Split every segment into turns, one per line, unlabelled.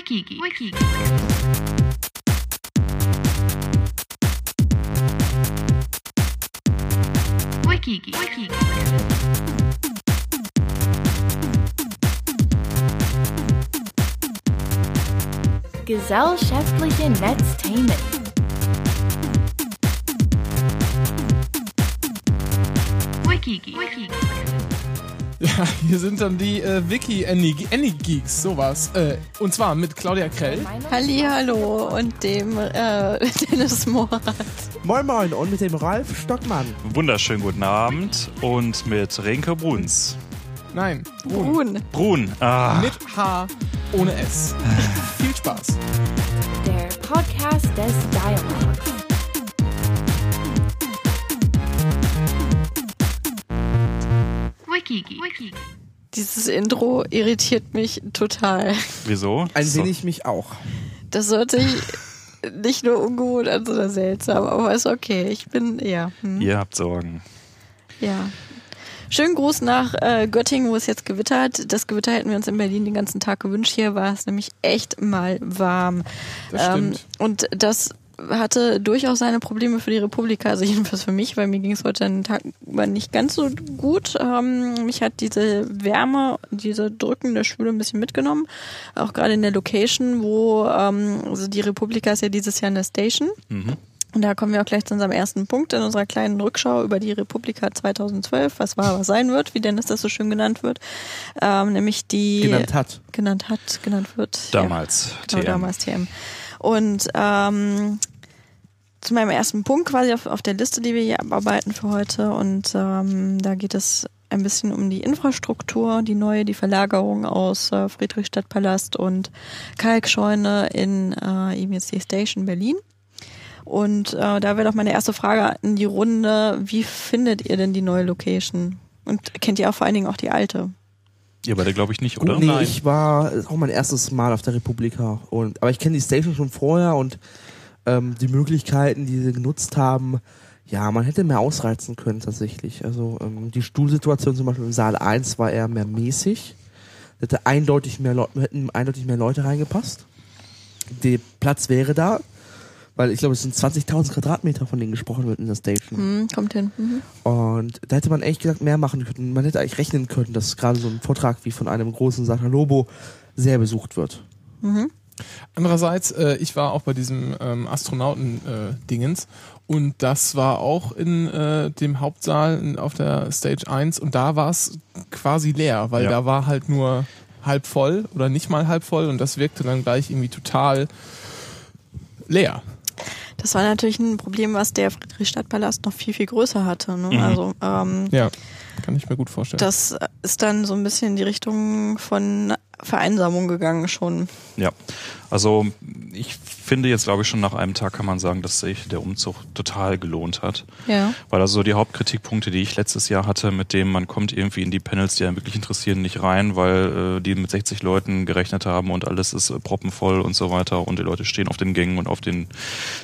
Wikigi. Wikigi. Wikigi. Wikigi.
Gesellschaftliche Netzthemen.
Wikigi. Wikigi.
Ja, hier sind dann die äh, Wiki Any, Any Geeks, sowas. Äh, und zwar mit Claudia Krell.
Hallo und dem äh, Dennis Morat.
Moin Moin und mit dem Ralf Stockmann.
Wunderschönen guten Abend und mit Renke Bruns.
Nein, Brun.
Brun.
Brun. Ah,
Mit H, ohne S. Viel Spaß.
Der Podcast des Dialogs.
Wikigi. Wikigi.
Dieses Intro irritiert mich total.
wieso?
Ein
So.
wenig mich auch.
Das hört sich nicht nur ungewohnt an, sondern seltsam, aber ist okay. Ich bin, ja. Hm,
Ihr habt Sorgen.
ja. Schönen Gruß nach äh, Göttingen, wo es jetzt gewittert. Das Gewitter hätten wir uns in Berlin den ganzen Tag gewünscht. Hier war es nämlich echt mal warm.
Das stimmt.
und das hatte durchaus seine Probleme für die Republika, also jedenfalls für mich, weil mir ging es heute den Tag über nicht ganz so gut. Ähm, mich hat diese Wärme, diese drückende Schwüle ein bisschen mitgenommen, auch gerade in der Location, wo ähm, also die Republika ist ja dieses Jahr eine Station.
Mhm.
Und da kommen wir auch gleich zu unserem ersten Punkt in unserer kleinen Rückschau über die Republika 2012, was war, was sein wird, wie Dennis das so schön genannt wird, ähm, nämlich die
Genannt hat.
genannt hat, genannt wird. ja.
Damals.
Genau,
TM.
damals TM. Und ähm, zu meinem ersten Punkt quasi auf, auf der Liste, die wir hier abarbeiten für heute. Und ähm, da geht es ein bisschen um die Infrastruktur, die neue, die Verlagerung aus äh, Friedrichstadtpalast und Kalkscheune in äh, eben jetzt die Station Berlin. Und äh, da wäre doch meine erste Frage in die Runde, wie findet ihr denn die neue Location? Und kennt ihr auch vor allen Dingen auch die alte?
Ihr beide glaube ich nicht,
Gut,
oder?
nee,
Nein.
ich war auch mein erstes Mal auf der Republika. Und, aber ich kenne die Station schon vorher und ähm, die Möglichkeiten, die sie genutzt haben, ja, man hätte mehr ausreizen können tatsächlich. Also ähm, die Stuhlsituation zum Beispiel im Saal 1 war eher mehr mäßig. Da hätte eindeutig mehr Leute, hätten eindeutig mehr Leute reingepasst. Der Platz wäre da, weil ich glaube, es sind 20.000 Quadratmeter, von denen gesprochen wird in der Station.
Hm, kommt hin. Mhm.
Und da hätte man echt gesagt, mehr machen können. Man hätte eigentlich rechnen können, dass gerade so ein Vortrag wie von einem großen Sata Lobo sehr besucht wird.
Mhm.
Andererseits, äh, ich war auch bei diesem ähm, Astronauten-Dingens und das war auch in äh, dem Hauptsaal auf der Stage 1 und da war es quasi leer, weil
Ja.
da war halt nur halb voll oder nicht mal halb voll und das wirkte dann gleich irgendwie total leer.
Das war natürlich ein Problem, was der Friedrichstadtpalast noch viel, viel größer hatte. Ne?
Mhm.
Also ähm,
Ja, kann ich mir gut vorstellen.
das ist dann so ein bisschen in die Richtung von Vereinsamung gegangen schon.
Ja. Also ich finde jetzt glaube ich schon nach einem Tag kann man sagen, dass sich der Umzug total gelohnt hat.
Ja.
Weil also so die Hauptkritikpunkte, die ich letztes Jahr hatte, mit dem man kommt irgendwie in die Panels, die einen wirklich interessieren, nicht rein, weil äh, die mit 60 Leuten gerechnet haben und alles ist äh, proppenvoll und so weiter und die Leute stehen auf den Gängen und auf den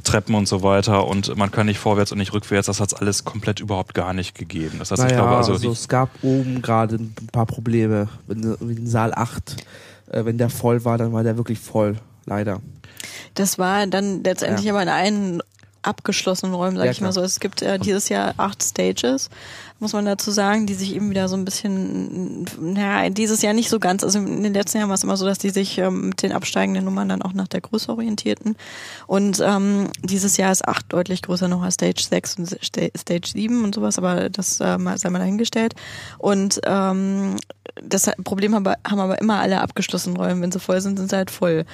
Treppen und so weiter und man kann nicht vorwärts und nicht rückwärts. Das hat's alles komplett überhaupt gar nicht gegeben. Das heißt, ich
naja,
glaube also,
also es gab oben gerade ein paar Probleme. Wie in Saal 8, äh, wenn der voll war, dann war der wirklich voll. Leider.
Das war dann letztendlich
Ja.
aber in allen abgeschlossenen Räumen, sag
Ja,
ich mal so. Es gibt äh, dieses Jahr acht Stages, muss man dazu sagen, die sich eben wieder so ein bisschen, naja, dieses Jahr nicht so ganz. Also in den letzten Jahren war es immer so, dass die sich ähm, mit den absteigenden Nummern dann auch nach der Größe orientierten. Und ähm, dieses Jahr ist acht deutlich größer noch als Stage 6 und Sta- Stage 7 und sowas, aber das äh, sei mal dahingestellt. Und ähm, das Problem haben aber, haben aber immer alle abgeschlossenen Räume. Wenn sie voll sind, sind sie halt voll.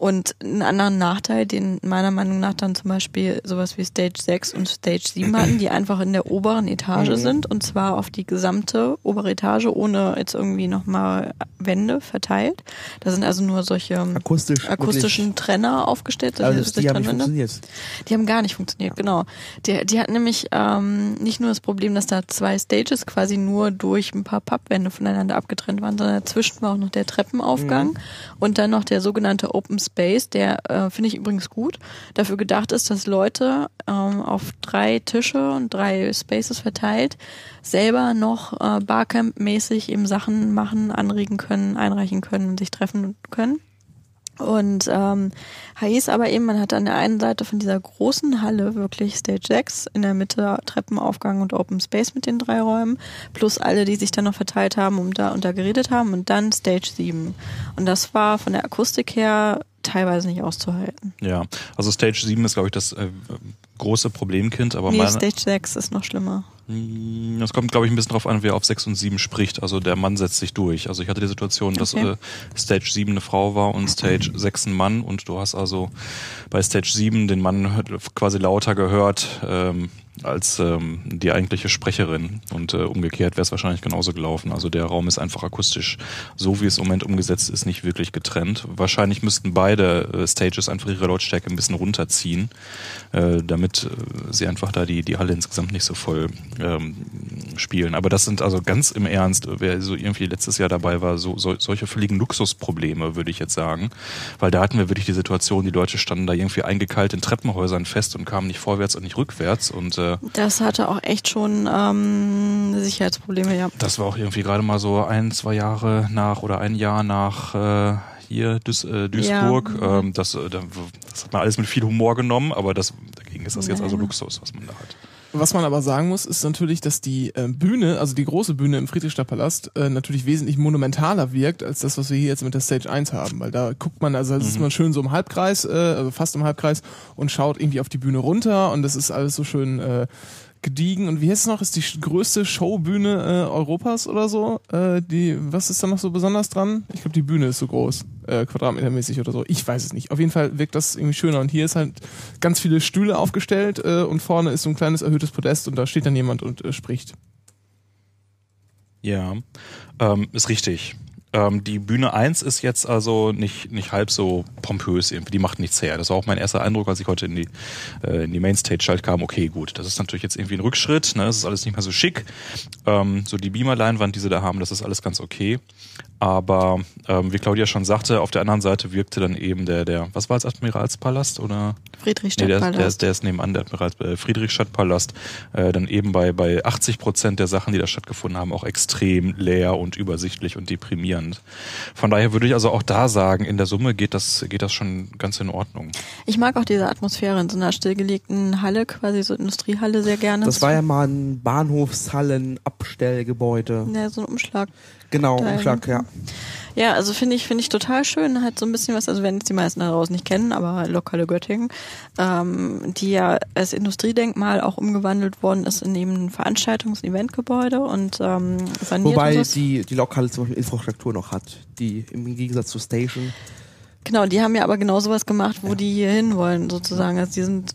Und einen anderen Nachteil, den meiner Meinung nach dann zum Beispiel sowas wie Stage 6 und Stage 7 hatten, die einfach in der oberen Etage sind und zwar auf die gesamte obere Etage, ohne jetzt irgendwie nochmal Wände verteilt. Da sind also nur solche ähm,
Akustisch.
akustischen Trenner aufgestellt.
Wirklich, also
sich
die haben nicht funktioniert.
Die haben gar nicht funktioniert, genau. Die, die hatten nämlich ähm, nicht nur das Problem, dass da zwei Stages quasi nur durch ein paar Pappwände voneinander abgetrennt waren, sondern dazwischen war auch noch der Treppenaufgang und dann noch der sogenannte Open Space, der äh, finde ich übrigens gut, dafür gedacht ist, dass Leute ähm, auf drei Tische und drei Spaces verteilt selber noch äh, Barcamp-mäßig eben Sachen machen, anregen können, einreichen können und sich treffen können. Und ähm, hieß aber eben, man hat an der einen Seite von dieser großen Halle wirklich Stage 6, in der Mitte Treppenaufgang und Open Space mit den drei Räumen, plus alle, die sich dann noch verteilt haben und da, und da geredet haben und dann Stage 7. Und das war von der Akustik her teilweise nicht auszuhalten.
Ja, also Stage 7 ist, glaube ich, das äh, große Problemkind, aber
Nee,
meine,
Stage 6 ist noch schlimmer.
Mm, Das kommt, glaube ich, ein bisschen drauf an, wer auf 6 und 7 spricht. Also der Mann setzt sich durch. Also ich hatte die Situation, dass
Okay.
äh, Stage 7 eine Frau war und Stage 6 ein Mann und du hast also bei Stage 7 den Mann quasi lauter gehört ähm, als ähm, die eigentliche Sprecherin und äh, umgekehrt wäre es wahrscheinlich genauso gelaufen. Also der Raum ist einfach akustisch, so wie es im Moment umgesetzt ist, nicht wirklich getrennt. Wahrscheinlich müssten beide äh, Stages einfach ihre Lautstärke ein bisschen runterziehen, äh, damit äh, sie einfach da die, die Halle insgesamt nicht so voll ähm, spielen. Aber das sind also ganz im Ernst, wer so irgendwie letztes Jahr dabei war, so, so solche völligen Luxusprobleme, würde ich jetzt sagen. Weil da hatten wir wirklich die Situation, die Leute standen da irgendwie eingekeilt in Treppenhäusern fest und kamen nicht vorwärts und nicht rückwärts. Und äh,
Das hatte auch echt schon ähm, Sicherheitsprobleme, ja.
das war auch irgendwie gerade mal so ein, zwei Jahre nach oder ein Jahr nach äh, hier Duis, äh, Duisburg.
Ja.
Ähm, das, äh, da- das hat man alles mit viel Humor genommen, aber das, dagegen ist das jetzt
Ja.
also Luxus, was man da hat.
Was man aber sagen muss, ist natürlich, dass die äh, Bühne, also die große Bühne im Friedrichstadtpalast, äh, natürlich wesentlich monumentaler wirkt als das, was wir hier jetzt mit der Stage 1 haben. Weil da guckt man, also da ist man schön so im Halbkreis, äh, also fast im Halbkreis und schaut irgendwie auf die Bühne runter und das ist alles so schön äh, gediegen. Und wie heißt es noch? Ist die größte Showbühne äh, Europas oder so? Äh, die, was ist da noch so besonders dran? Ich glaube, die Bühne ist so groß, äh, quadratmetermäßig oder so. Ich weiß es nicht. Auf jeden Fall wirkt das irgendwie schöner. Und hier ist halt ganz viele Stühle aufgestellt äh, und vorne ist so ein kleines erhöhtes Podest und da steht dann jemand und äh, spricht.
Ja, ähm, ist richtig. Ähm, die Bühne 1 ist jetzt also nicht, nicht halb so pompös irgendwie, die macht nichts her. Das war auch mein erster Eindruck, als ich heute in die, äh, in die Mainstage halt kam. Okay, gut, das ist natürlich jetzt irgendwie ein Rückschritt, ne? das ist alles nicht mehr so schick. Ähm, so die Beamer-Leinwand, die sie da haben, das ist alles ganz okay. Aber ähm, wie Claudia schon sagte, auf der anderen Seite wirkte dann eben der, der, was war es, Admiralspalast oder? Nee, der, der,
Friedrichstadtpalast.
ist- der ist nebenan, der Admiral äh, Friedrichstadtpalast, äh, dann eben bei, bei 80 Prozent der Sachen, die da stattgefunden haben, auch extrem leer und übersichtlich und deprimierend. Von daher würde ich also auch da sagen, in der Summe geht das, geht das schon ganz in Ordnung.
Ich mag auch diese Atmosphäre in so einer stillgelegten Halle, quasi so Industriehalle sehr gerne.
Das war ja mal ein Bahnhofshallen-Abstellgebäude.
ja, so ein Umschlag.
Genau,
Da
Umschlag, ja.
Ja, also finde ich, finde ich total schön, halt so ein bisschen was, also wenn jetzt die meisten da draußen nicht kennen, aber Lokale Göttingen, ähm, die ja als Industriedenkmal auch umgewandelt worden ist in eben ein Veranstaltungs- und Eventgebäude und ähm, saniert
Wobei
und so.
die, die Lokale zum Beispiel Infrastruktur noch hat, die im Gegensatz zu Station.
Genau, die haben ja aber genau sowas gemacht, wo die hier hin wollen, sozusagen. Also die sind,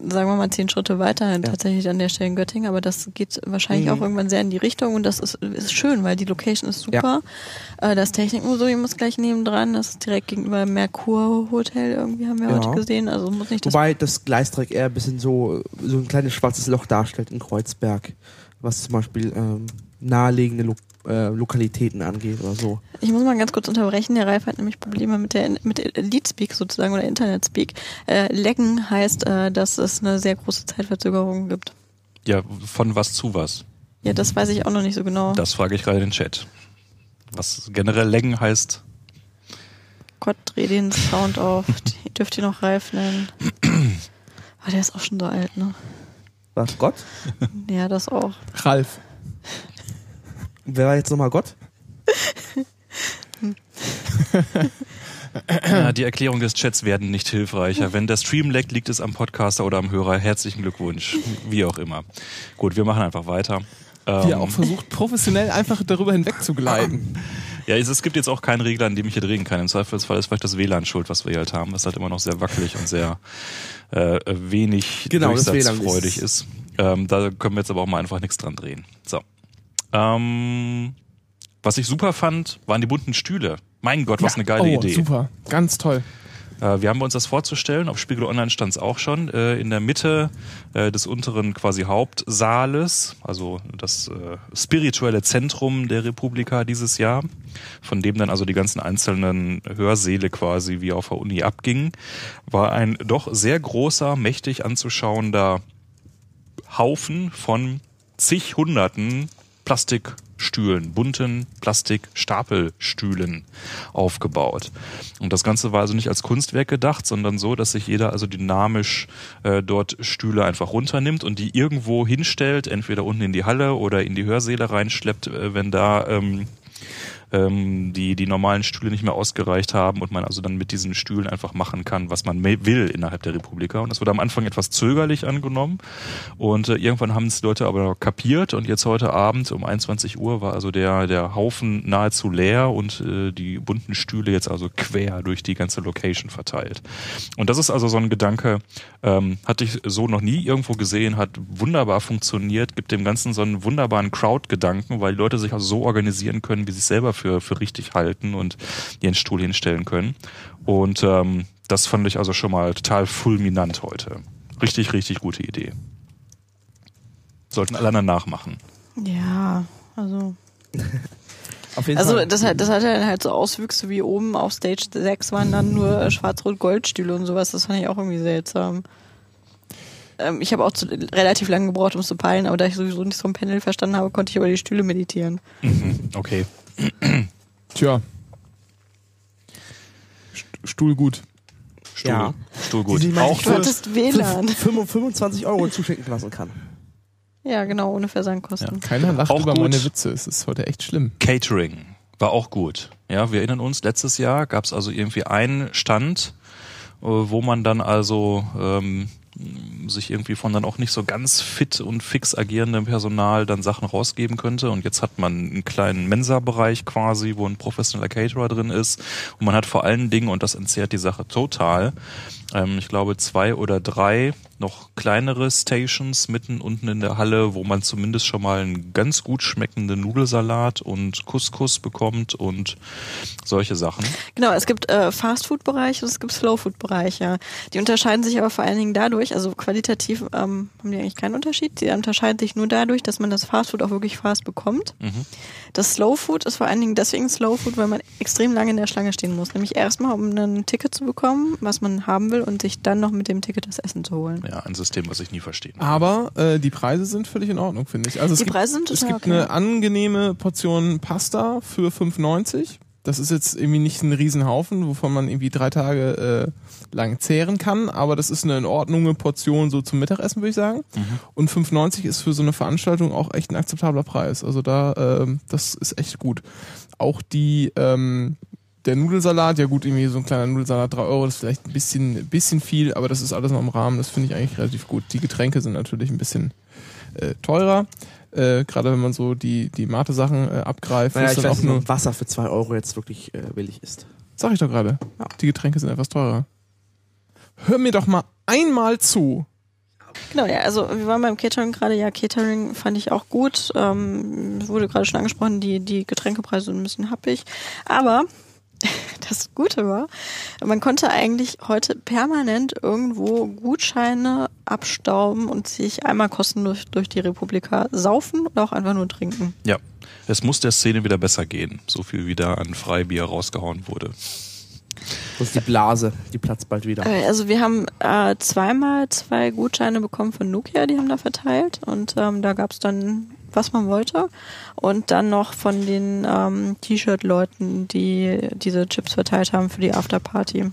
sagen wir mal, zehn Schritte weiter
Ja.
tatsächlich an der Stelle in Göttingen, aber das geht wahrscheinlich
Mhm.
auch irgendwann sehr in die Richtung und das ist, ist schön, weil die Location ist super. Äh, das Technikmuseum ist gleich nebendran, das ist direkt gegenüber dem Merkur Hotel irgendwie, haben wir
Ja.
heute gesehen. Also muss nicht das
Wobei das Gleisdreieck eher ein bisschen so, so ein kleines schwarzes Loch darstellt in Kreuzberg, was zum Beispiel ähm, naheliegende Lo äh, Lokalitäten angeht oder so.
Ich muss mal ganz kurz unterbrechen. Der Ralf hat nämlich Probleme mit der mit Elite Speak sozusagen oder Internet Speak. Äh, Lecken heißt, äh, dass es eine sehr große Zeitverzögerung gibt.
Ja, von was zu was?
Ja, das weiß ich auch noch nicht so genau.
Das frage ich gerade in den Chat. Was generell Längen heißt,
Gott, dreh den Sound auf. Die dürft ihr noch Ralf nennen. Aber der ist auch schon so alt, ne?
Was, Gott?
Ja, das auch.
Ralf.
Wer war jetzt nochmal Gott?
Ja, die Erklärung des Chats werden nicht hilfreicher. Wenn der Stream leckt, liegt es am Podcaster oder am Hörer. Herzlichen Glückwunsch. Wie auch immer. Gut, wir machen einfach weiter.
Wie er
Ähm,
auch versucht, professionell einfach darüber hinweg zu gleiten.
Ja, es, es gibt jetzt auch keinen Regler, an dem ich hier drehen kann. Im Zweifelsfall ist vielleicht das WLAN schuld, was wir hier halt haben, was halt immer noch sehr wackelig und sehr äh, wenig
Genau, das WLAN
durchsatzfreudig ist. Ähm, da können wir jetzt aber auch mal einfach nichts dran drehen. So. Ähm, was ich super fand, waren die bunten Stühle. Mein Gott, was
Ja.
eine geile
oh,
Idee.
Super, ganz toll.
Äh, wir haben uns das vorzustellen, auf Spiegel Online stand es auch schon, äh, in der Mitte äh, des unteren quasi Hauptsaales, also das äh, spirituelle Zentrum der Republika dieses Jahr, von dem dann also die ganzen einzelnen Hörsäle quasi wie auf der Uni abgingen, war ein doch sehr großer, mächtig anzuschauender Haufen von zig Hunderten Plastikstühlen, bunten Plastikstapelstühlen aufgebaut. Und das Ganze war also nicht als Kunstwerk gedacht, sondern so, dass sich jeder also dynamisch äh, dort Stühle einfach runternimmt und die irgendwo hinstellt, entweder unten in die Halle oder in die Hörsäle reinschleppt, äh, wenn da ähm, ähm, die, die normalen Stühle nicht mehr ausgereicht haben und man also dann mit diesen Stühlen einfach machen kann, was man will innerhalb der Republika. Und das wurde am Anfang etwas zögerlich angenommen und äh, irgendwann haben es Leute aber kapiert und jetzt heute Abend um 21 Uhr war also der, der Haufen nahezu leer und äh, die bunten Stühle jetzt also quer durch die ganze Location verteilt. Und das ist also so ein Gedanke, ähm, hatte ich so noch nie irgendwo gesehen, hat wunderbar funktioniert, gibt dem Ganzen so einen wunderbaren Crowd-Gedanken, weil Leute sich also so organisieren können, wie sie es selber für, für richtig halten und ihren Stuhl hinstellen können. Und ähm, das fand ich also schon mal total fulminant heute. Richtig, richtig gute Idee. Sollten alle anderen nachmachen.
Ja, also.
Auf jeden
Also
Fall.
das hat, das hat dann halt so Auswüchse wie oben auf Stage 6 waren dann nur äh, Schwarz-Rot-Goldstühle und sowas. Das fand ich auch irgendwie seltsam. Ähm, ich habe auch zu, relativ lange gebraucht, um es zu peilen, aber da ich sowieso nicht so ein Panel verstanden habe, konnte ich über die Stühle meditieren.
Mhm, okay.
Tja. St- Stuhl gut.
Stuhl,
Ja.
Stuhl gut.
Die, die man
Auch
für
hattest WLAN.
25 Euro zuschenken lassen kann.
Ja, genau, ohne Versandkosten.
Keiner lacht
Auch
über
gut.
meine Witze. Es ist heute echt schlimm.
Catering war auch gut. Ja, wir erinnern uns, letztes Jahr gab es also irgendwie einen Stand, äh, wo man dann also ähm, sich irgendwie von dann auch nicht so ganz fit und fix agierendem Personal dann Sachen rausgeben könnte. Und jetzt hat man einen kleinen Mensa-Bereich quasi, wo ein professioneller Caterer drin ist. Und man hat vor allen Dingen, und das entzerrt die Sache total, ähm, ich glaube zwei oder drei noch kleinere Stations mitten unten in der Halle, wo man zumindest schon mal einen ganz gut schmeckenden Nudelsalat und Couscous bekommt und solche Sachen.
Genau, es gibt äh, Fast-Food-Bereich und es gibt Slow-Food-Bereich, ja. Die unterscheiden sich aber vor allen Dingen dadurch, also qualitativ ähm, haben die eigentlich keinen Unterschied. Die unterscheiden sich nur dadurch, dass man das Fast-Food auch wirklich fast bekommt.
Mhm.
Das Slow-Food ist vor allen Dingen deswegen Slow-Food, weil man extrem lange in der Schlange stehen muss. Nämlich erstmal, um ein Ticket zu bekommen, was man haben will und sich dann noch mit dem Ticket das Essen zu holen.
Ja, ein System, was ich nie verstehen kann.
Aber äh, die Preise sind völlig in Ordnung, finde ich. Also es
Die
gibt,
Preise sind
es
total
gibt
okay.
eine angenehme Portion Pasta für 5,90. Das ist jetzt irgendwie nicht ein Riesenhaufen, wovon man irgendwie drei Tage äh, lang zehren kann, aber das ist eine in Ordnung Portion so zum Mittagessen, würde ich sagen. Und 5,90 ist für so eine Veranstaltung auch echt ein akzeptabler Preis. Also da, ähm, das ist echt gut. Auch die, ähm, der Nudelsalat, ja gut, irgendwie so ein kleiner Nudelsalat, 3 Euro, das ist vielleicht ein bisschen, bisschen viel, aber das ist alles noch im Rahmen, das finde ich eigentlich relativ gut. Die Getränke sind natürlich ein bisschen äh, teurer, äh, gerade wenn man so die, die Mate-Sachen äh, abgreift.
Naja, ich
dann
weiß
auch
nicht,
nur,
Wasser für 2 Euro jetzt wirklich äh, billig ist.
sag ich doch gerade,
Ja.
die Getränke sind etwas teurer. Hör mir doch mal einmal zu.
Genau, ja, also wir waren beim Catering gerade, ja, Catering fand ich auch gut. Ähm, es wurde gerade schon angesprochen, die, die Getränkepreise sind ein bisschen happig. Aber das Gute war, man konnte eigentlich heute permanent irgendwo Gutscheine abstauben und sich einmal kostenlos durch die Republika saufen oder auch einfach nur trinken.
Ja, es muss der Szene wieder besser gehen. So viel wie da an Freibier rausgehauen wurde.
Das ist die Blase, die platzt bald wieder.
Äh, Also wir haben äh, zweimal zwei Gutscheine bekommen von Nokia, die haben da verteilt und ähm, da gab's dann, was man wollte und dann noch von den ähm, T-Shirt-Leuten, die diese Chips verteilt haben für die Afterparty.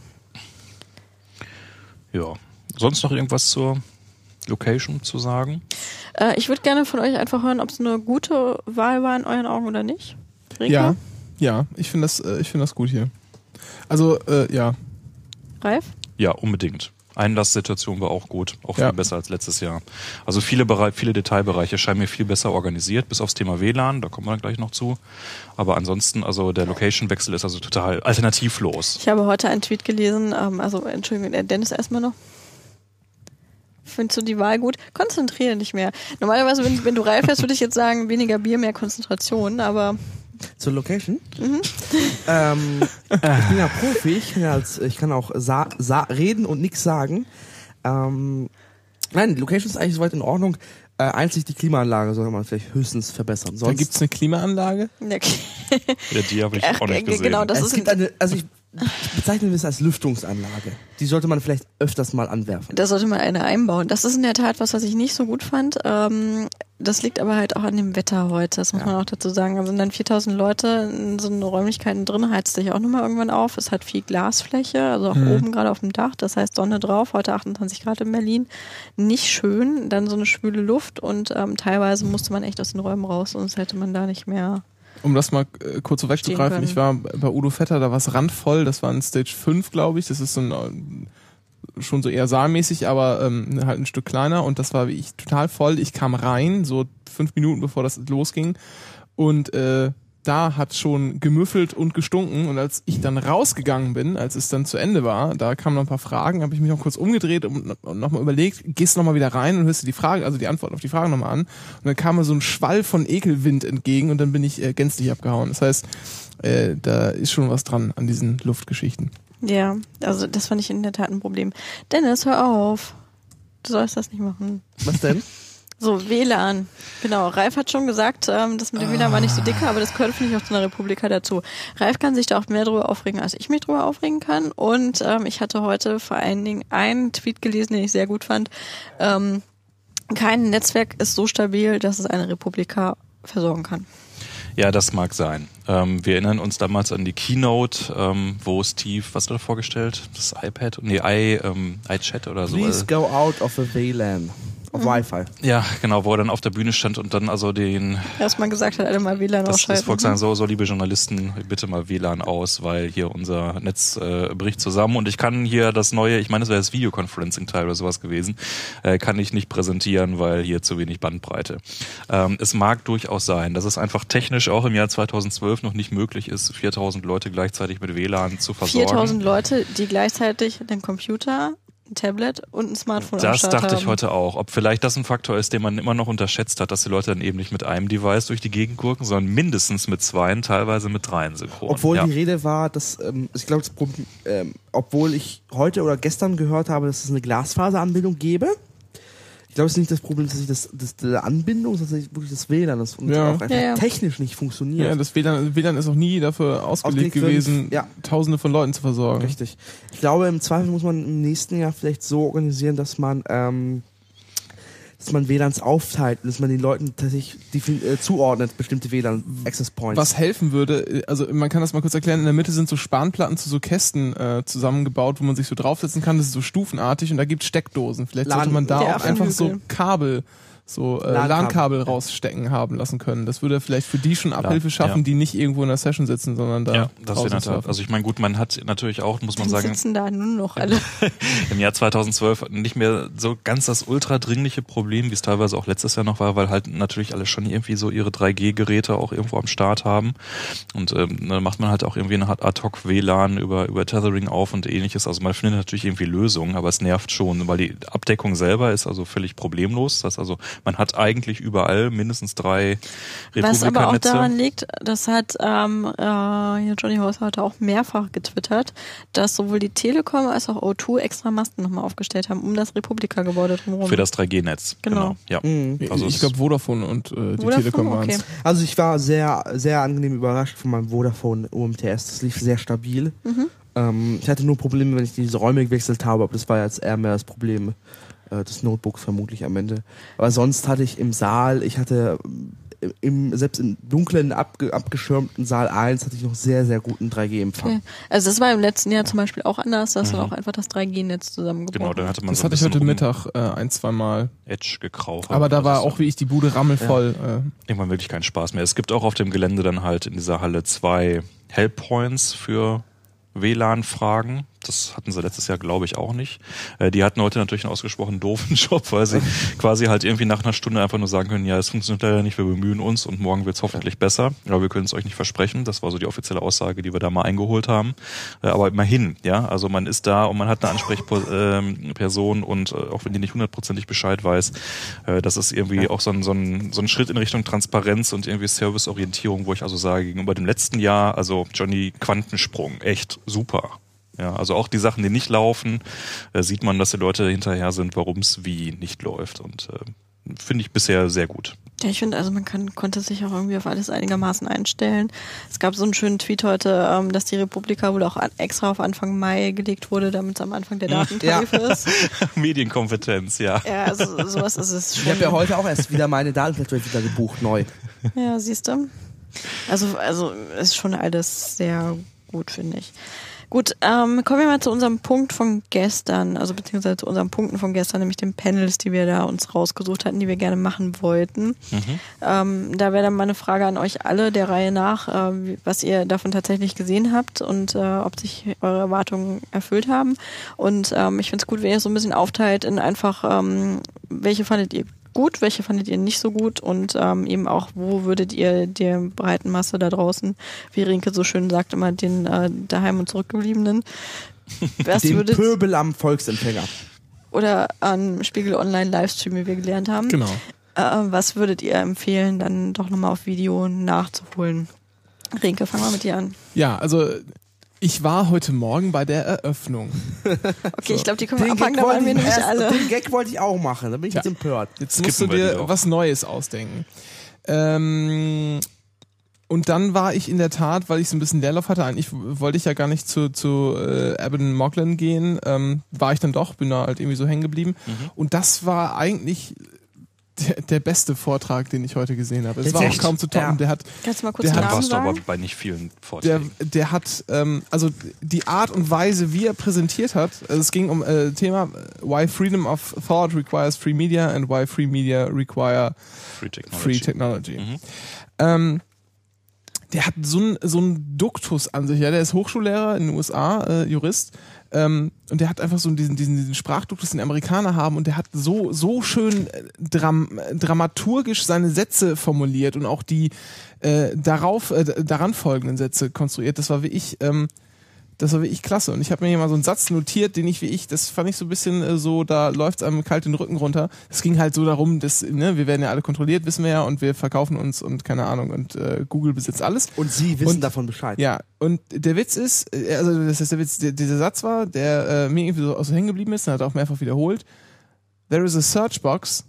Ja. Sonst noch irgendwas zur Location zu sagen?
Äh, ich würde gerne von euch einfach hören, ob es eine gute Wahl war in euren Augen oder nicht. Rieke?
Ja, ja, ich finde das, äh, ich finde das gut hier. Also, äh, ja,
Ralf?
Ja, unbedingt. Einlasssituation war auch gut, auch viel
Ja.
besser als letztes Jahr. Also viele, Bere viele Detailbereiche scheinen mir viel besser organisiert, bis aufs Thema WLAN, da kommen wir dann gleich noch zu. Aber ansonsten, also der Location-Wechsel ist also total alternativlos.
Ich habe heute einen Tweet gelesen, ähm, also Entschuldigung, äh, Dennis erstmal noch. Findest du die Wahl gut? Konzentriere dich mehr. Normalerweise, wenn, wenn du Ralf wärst, würde ich jetzt sagen, weniger Bier, mehr Konzentration, aber
Zur Location? Ähm, ich bin ja Profi, ich kann, ja als, ich kann auch sa sa reden und nichts sagen. Ähm, nein, die Location ist eigentlich soweit in Ordnung. Äh, einzig die Klimaanlage soll man vielleicht höchstens verbessern.
da
Sonst
gibt's eine Klimaanlage.
ja,
Ja, die habe ich auch nicht
ge-
gesehen.
genau, das
es
ist
gibt eine, also ich bezeichne das als Lüftungsanlage. Die sollte man vielleicht öfters mal anwerfen.
da sollte man eine einbauen. Das ist in der Tat was, was ich nicht so gut fand. Ähm, das liegt aber halt auch an dem Wetter heute, das muss
Ja.
man auch dazu sagen. Also sind dann 4000 Leute in so Räumlichkeiten drin, heizt sich auch nochmal irgendwann auf. Es hat viel Glasfläche, also auch
Mhm.
oben gerade auf dem Dach, das heißt Sonne drauf, heute 28 Grad in Berlin. Nicht schön, dann so eine schwüle Luft und ähm, teilweise musste man echt aus den Räumen raus, sonst hätte man da nicht mehr.
Um das mal äh, kurz so wegzugreifen, ich war bei Udo Vetter, da war es randvoll, das war in Stage 5, glaube ich. Das ist so ein, äh, schon so eher saalmäßig, aber ähm, halt ein Stück kleiner und das war wie ich total voll. Ich kam rein, so fünf Minuten bevor das losging und äh, da hat schon gemüffelt und gestunken und als ich dann rausgegangen bin, als es dann zu Ende war, da kamen noch ein paar Fragen, habe ich mich noch kurz umgedreht und, und nochmal überlegt, gehst nochmal wieder rein und hörst dir die Frage, also die Antwort auf die Frage nochmal an und dann kam mir so ein Schwall von Ekelwind entgegen und dann bin ich äh, gänzlich abgehauen. Das heißt, äh, da ist schon was dran an diesen Luftgeschichten.
Ja, also das fand ich in der Tat ein Problem. Dennis, hör auf. Du sollst das nicht machen.
Was denn?
So, WLAN. Genau, Ralf hat schon gesagt, ähm, das mit dem WLAN war nicht so dicker, aber das gehört, finde ich, auch zu einer Republika dazu. Ralf kann sich da auch mehr drüber aufregen, als ich mich drüber aufregen kann. Und ähm, ich hatte heute vor allen Dingen einen Tweet gelesen, den ich sehr gut fand. Ähm, kein Netzwerk ist so stabil, dass es eine Republika versorgen kann.
Ja, das mag sein. Ähm, wir erinnern uns damals an die Keynote, ähm, wo Steve, was hat er vorgestellt? Das iPad? Nee, i, ähm, iChat oder so.
Please go out of the WLAN. Auf Wi-Fi.
Ja, genau, wo er dann auf der Bühne stand und dann also den
Erstmal gesagt hat, alle mal WLAN
das,
ausschalten.
das Volk sagen, so, so liebe Journalisten, bitte mal WLAN aus, weil hier unser Netz äh, bricht zusammen und ich kann hier das neue, ich meine, das wäre das Videoconferencing-Teil oder sowas gewesen, äh, kann ich nicht präsentieren, weil hier zu wenig Bandbreite. Ähm, es mag durchaus sein, dass es einfach technisch auch im Jahr 2012 noch nicht möglich ist, 4000 Leute gleichzeitig mit WLAN zu versorgen.
4000 Leute, die gleichzeitig den Computer, ein Tablet und ein Smartphone am
Das
Start
dachte
haben.
ich heute auch. Ob vielleicht das ein Faktor ist, den man immer noch unterschätzt hat, dass die Leute dann eben nicht mit einem Device durch die Gegend gurken, sondern mindestens mit zweien, teilweise mit dreien synchron.
Obwohl
ja.
die Rede war, dass, ähm, ich glaube, das Problem, ähm, obwohl ich heute oder gestern gehört habe, dass es eine Glasfaseranbindung gäbe. Ich glaube, es ist nicht das Problem, dass ich das, das der Anbindung, sondern wirklich das WLAN, das
Ja.
auch einfach
Ja, ja.
technisch nicht funktioniert.
Ja, das WLAN, WLAN ist auch nie dafür ausgelegt
Ausgelegt für-
gewesen,
ja.
tausende von Leuten zu versorgen.
Richtig. Ich glaube, im Zweifel muss man im nächsten Jahr vielleicht so organisieren, dass man, ähm, dass man WLANs aufteilt, dass man den Leuten tatsächlich äh, zuordnet, bestimmte WLAN-Access Points.
Was helfen würde, also man kann das mal kurz erklären, in der Mitte sind so Spanplatten zu so Kästen äh, zusammengebaut, wo man sich so draufsetzen kann, das ist so stufenartig und da gibt Steckdosen. Vielleicht sollte man da
Ja,
auch einfach so. Kabel, so äh,
LAN-Kabel.
LAN-Kabel rausstecken haben lassen können. Das würde vielleicht für die schon Abhilfe
Ja,
schaffen,
ja.
die nicht irgendwo in der Session sitzen, sondern da
Ja, das
draußen
in der Tat.
surfen.
Also ich meine, gut, man hat natürlich auch, muss man
Dann
sagen,
sitzen da nur noch alle.
im Jahr 2012 nicht mehr so ganz das ultra dringliche Problem, wie es teilweise auch letztes Jahr noch war, weil halt natürlich alle schon irgendwie so ihre 3G-Geräte auch irgendwo am Start haben. Und ähm, dann macht man halt auch irgendwie eine Art Ad-Hoc-WLAN über, über Tethering auf und ähnliches. Also man findet natürlich irgendwie Lösungen, aber es nervt schon, weil die Abdeckung selber ist also völlig problemlos. Das heißt also, man hat eigentlich überall mindestens drei
Was aber auch daran liegt, das hat ähm, äh, Johnny Haus heute auch mehrfach getwittert, dass sowohl die Telekom als auch O2 extra Masten nochmal aufgestellt haben, um das Republika-Gebäude drumherum.
Für das 3G-Netz.
Genau.
Ja.
Mhm.
Also
ich
es-
glaube Vodafone und äh, die
Vodafone?
Telekom waren
Okay.
es.
Also ich war sehr, sehr angenehm überrascht von meinem Vodafone UMTS. Das lief sehr stabil. Ähm, ich hatte nur Probleme, wenn ich diese Räume gewechselt habe, aber das war jetzt eher mehr das Problem äh, des Notebooks vermutlich am Ende. Aber sonst hatte ich im Saal, ich hatte äh, im, selbst im dunklen, abge, abgeschirmten Saal 1 hatte ich noch sehr, sehr guten 3G-Empfang.
Okay. Also das war im letzten Jahr zum Beispiel auch anders, da ist dann auch einfach das 3G-Netz zusammengebaut.
Genau, dann hatte man
Das
so ein
hatte ich heute
rum
Mittag äh, ein, zwei Mal.
Edge gekraucht.
Aber da
Das
war auch wie ich die Bude rammelvoll. Äh,
irgendwann wirklich keinen Spaß mehr. Es gibt auch auf dem Gelände dann halt in dieser Halle zwei Helppoints für WLAN-Fragen. Das hatten sie letztes Jahr, glaube ich, auch nicht. Äh, die hatten heute natürlich einen ausgesprochen doofen Job, weil sie quasi halt irgendwie nach einer Stunde einfach nur sagen können, ja, es funktioniert leider nicht, wir bemühen uns und morgen wird es hoffentlich besser. Aber wir können es euch nicht versprechen. Das war so die offizielle Aussage, die wir da mal eingeholt haben. Äh, aber immerhin, ja, also man ist da und man hat eine Ansprechperson und äh, auch wenn die nicht hundertprozentig Bescheid weiß, das ist irgendwie auch so ein, so, ein, so ein Schritt in Richtung Transparenz und irgendwie Serviceorientierung, wo ich also sage, gegenüber dem letzten Jahr, also Johnny Quantensprung, echt super. Ja, also auch die Sachen, die nicht laufen, äh, sieht man, dass die Leute hinterher sind, warum es wie nicht läuft. Und äh, finde ich bisher sehr gut.
Ja, ich finde, also man kann, konnte sich auch irgendwie auf alles einigermaßen einstellen. Es gab so einen schönen Tweet heute, ähm, dass die Republika wohl auch an, extra auf Anfang Mai gelegt wurde, damit es am Anfang der Datentarif ist.
Medienkompetenz, ja.
Ja, also sowas ist es
Ich
schon.
habe ja heute auch erst wieder meine Datenflatrate wieder gebucht, neu.
Ja, siehst du. Also, also ist schon alles sehr gut, finde ich. Gut, ähm, kommen wir mal zu unserem Punkt von gestern, also beziehungsweise zu unseren Punkten von gestern, nämlich den Panels, die wir da uns rausgesucht hatten, die wir gerne machen wollten. Ähm, da wäre dann mal eine Frage an euch alle der Reihe nach, äh, was ihr davon tatsächlich gesehen habt und äh, ob sich eure Erwartungen erfüllt haben. Und ähm, ich finde es gut, wenn ihr es so ein bisschen aufteilt in einfach, ähm, welche fandet ihr gut, welche fandet ihr nicht so gut und ähm, eben auch, wo würdet ihr der breiten Masse da draußen, wie Rinke so schön sagt, immer den äh, daheim und zurückgebliebenen, was
Den
würdet
Pöbel am Volksempfänger.
oder an Spiegel Online Livestream, wie wir gelernt haben,
Genau.
äh, was würdet ihr empfehlen, dann doch nochmal auf Video nachzuholen? Rinke, fangen wir mit dir an.
Ja, also ich war heute Morgen bei der Eröffnung.
Okay, ich glaube, die können wir
Den
da waren
wollte
wir
ich
nämlich
erst,
alle.
den Gag wollte ich auch machen, da bin ich
Ja.
jetzt empört.
Jetzt
Skippen
musst du dir was Neues ausdenken. Ähm, und dann war ich in der Tat, weil ich so ein bisschen Leerlauf hatte, eigentlich wollte ich ja gar nicht zu, zu äh, Abaddon Moglen gehen, ähm, war ich dann doch, bin da halt irgendwie so hängen geblieben.
Mhm.
Und das war eigentlich der, der beste Vortrag, den ich heute gesehen habe. Es war auch kaum zu toppen.
Ja.
Der hat
Kannst du mal kurz
Der hat-
warst du aber bei nicht vielen
der,
Vorträgen.
der hat, ähm, also die Art und Weise, wie er präsentiert hat, also es ging um äh, Thema äh, Why Freedom of Thought requires Free Media and Why Free Media require
Free Technology.
Free Technology.
Mhm.
Ähm, der hat so einen so einen Duktus an sich, ja, der ist Hochschullehrer in den USA, äh, Jurist, ähm, und der hat einfach so diesen, diesen, diesen Sprachduktus, den Amerikaner haben, und der hat so, so schön äh, dram dramaturgisch seine Sätze formuliert und auch die äh, darauf, äh, daran folgenden Sätze konstruiert. Das war wie ich, ähm, das war wirklich klasse. Und ich habe mir hier mal so einen Satz notiert, den ich wie ich, das fand ich so ein bisschen äh, so, da läuft's einem kalt den Rücken runter. Es ging halt so darum, dass, ne, wir werden ja alle kontrolliert, wissen wir ja, und wir verkaufen uns und keine Ahnung, und äh, Google besitzt alles.
Und sie wissen
Und-
davon Bescheid.
Ja, und der Witz ist, äh, also das ist der Witz, der, dieser Satz war, der äh, mir irgendwie so, so hängen geblieben ist, und hat auch mehrfach wiederholt. There is a search box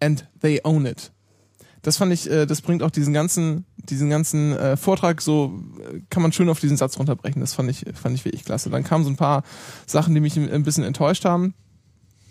and they own it. Das fand ich, äh, das bringt auch diesen ganzen, diesen ganzen äh, Vortrag so, äh, kann man schön auf diesen Satz runterbrechen. Das fand ich, fand ich wirklich klasse. Dann kamen so ein paar Sachen, die mich ein, ein bisschen enttäuscht haben.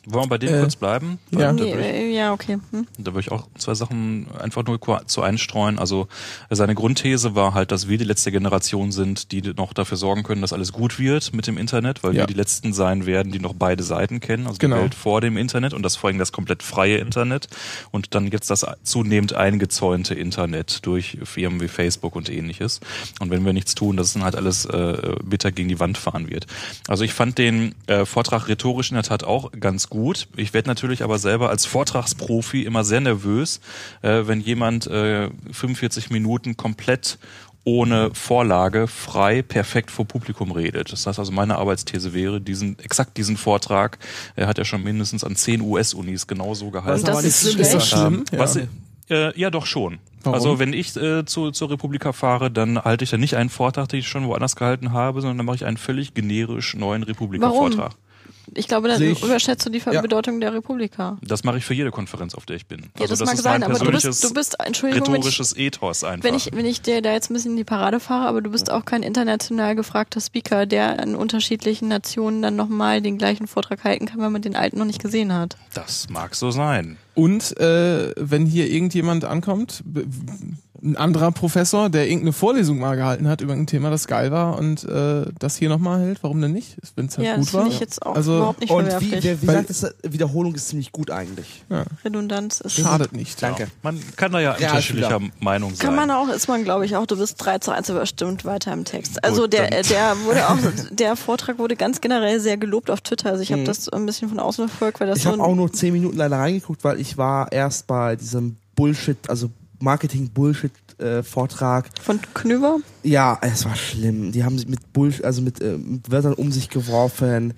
Wollen wir bei dem
Äh,
kurz bleiben?
ja.
Ich-
ja, okay. Hm.
Da würde ich auch zwei Sachen einfach nur zu einstreuen. Also äh, seine Grundthese war halt, dass wir die letzte Generation sind, die noch dafür sorgen können, dass alles gut wird mit dem Internet, weil
Ja.
wir die letzten sein werden, die noch beide Seiten kennen, also
Genau.
die Welt vor dem Internet und das vor allem das komplett freie Internet. Und dann gibt's das zunehmend eingezäunte Internet durch Firmen wie Facebook und ähnliches. Und wenn wir nichts tun, dass es dann halt alles äh, bitter gegen die Wand fahren wird. Also ich fand den äh, Vortrag rhetorisch in der Tat auch ganz gut. Ich werde natürlich aber selber als Vortragsprofi immer sehr nervös, äh, wenn jemand äh, 45 Minuten komplett ohne Vorlage frei perfekt vor Publikum redet. Das heißt also, meine Arbeitsthese wäre, diesen, exakt diesen Vortrag äh, hat er schon mindestens an 10 US-Unis genauso gehalten.
Und das
aber
ist
nicht
Ist das schlimm?
Ähm, was, äh, ja, doch schon.
Warum?
Also wenn ich äh, zu, zur Republika fahre, dann halte ich dann nicht einen Vortrag, den ich schon woanders gehalten habe, sondern dann mache ich einen völlig generisch neuen Republika-Vortrag.
Ich glaube, dann
ich-
überschätzt du die
Ja.
Bedeutung der Republika.
Das mache ich für jede Konferenz, auf der ich bin.
Ja,
also
das,
das
mag
ist
sein,
mein
aber du bist, du bist, Entschuldigung, wenn ich,
rhetorisches Ethos einfach.
wenn ich, wenn ich dir da jetzt ein bisschen in die Parade fahre, aber du bist auch kein international gefragter Speaker, der in unterschiedlichen Nationen dann nochmal den gleichen Vortrag halten kann, wenn man den alten noch nicht gesehen hat.
das mag so sein.
Und äh, wenn hier irgendjemand ankommt, ein anderer Professor, der irgendeine Vorlesung mal gehalten hat über ein Thema, das geil war und äh, das hier nochmal hält, warum denn nicht? Wenn es halt
ja,
gut
das
war.
finde ich jetzt auch
Also,
überhaupt nicht
Und wie,
verwerflich.
wer, wie sagt es, Wiederholung ist ziemlich gut eigentlich.
Redundanz ist.
Schadet nicht.
Danke.
Man kann da ja
Ja,
unterschiedlicher
ist
Meinung sein.
Kann man auch, ist man glaube ich auch, du bist 3 zu 1 überstimmt weiter im Text. Also
Gut,
der,
dann-
äh, der wurde auch, der Vortrag wurde ganz generell sehr gelobt auf Twitter. Also ich habe
Mhm.
das ein bisschen von außen verfolgt, weil das
Ich
so
habe auch nur zehn Minuten leider reingeguckt, weil ich war erst bei diesem Bullshit, also Marketing-Bullshit-Vortrag.
von Knüver.
ja, es war schlimm. Die haben sich mit Bullshit, also mit, äh, mit Wörtern um sich geworfen.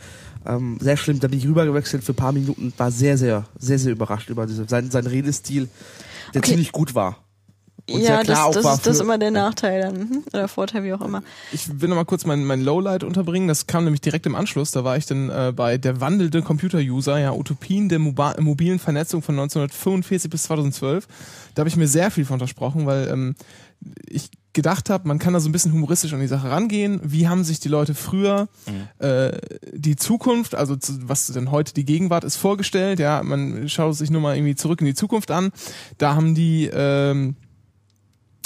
Ähm, sehr schlimm. Da bin ich rübergewechselt für ein paar Minuten. War sehr, sehr, sehr, sehr überrascht über diese, seinen, seinen Redestil, der
Okay.
ziemlich gut war. Und
ja, das, das, ist, das immer der Nachteil dann. Mhm. Oder Vorteil, wie auch immer.
Ich will noch mal kurz mein, mein Lowlight unterbringen. Das kam nämlich direkt im Anschluss. Da war ich dann äh, bei der wandelnde Computer-User, ja, Utopien der Moba mobilen Vernetzung von 1945 bis 2012. Da habe ich mir sehr viel von versprochen, weil ähm, ich gedacht habe, man kann da so ein bisschen humoristisch an die Sache rangehen. Wie haben sich die Leute früher äh, die Zukunft, also zu, was denn heute die Gegenwart ist, vorgestellt? Ja, man schaut sich nur mal irgendwie zurück in die Zukunft an. Da haben die ähm,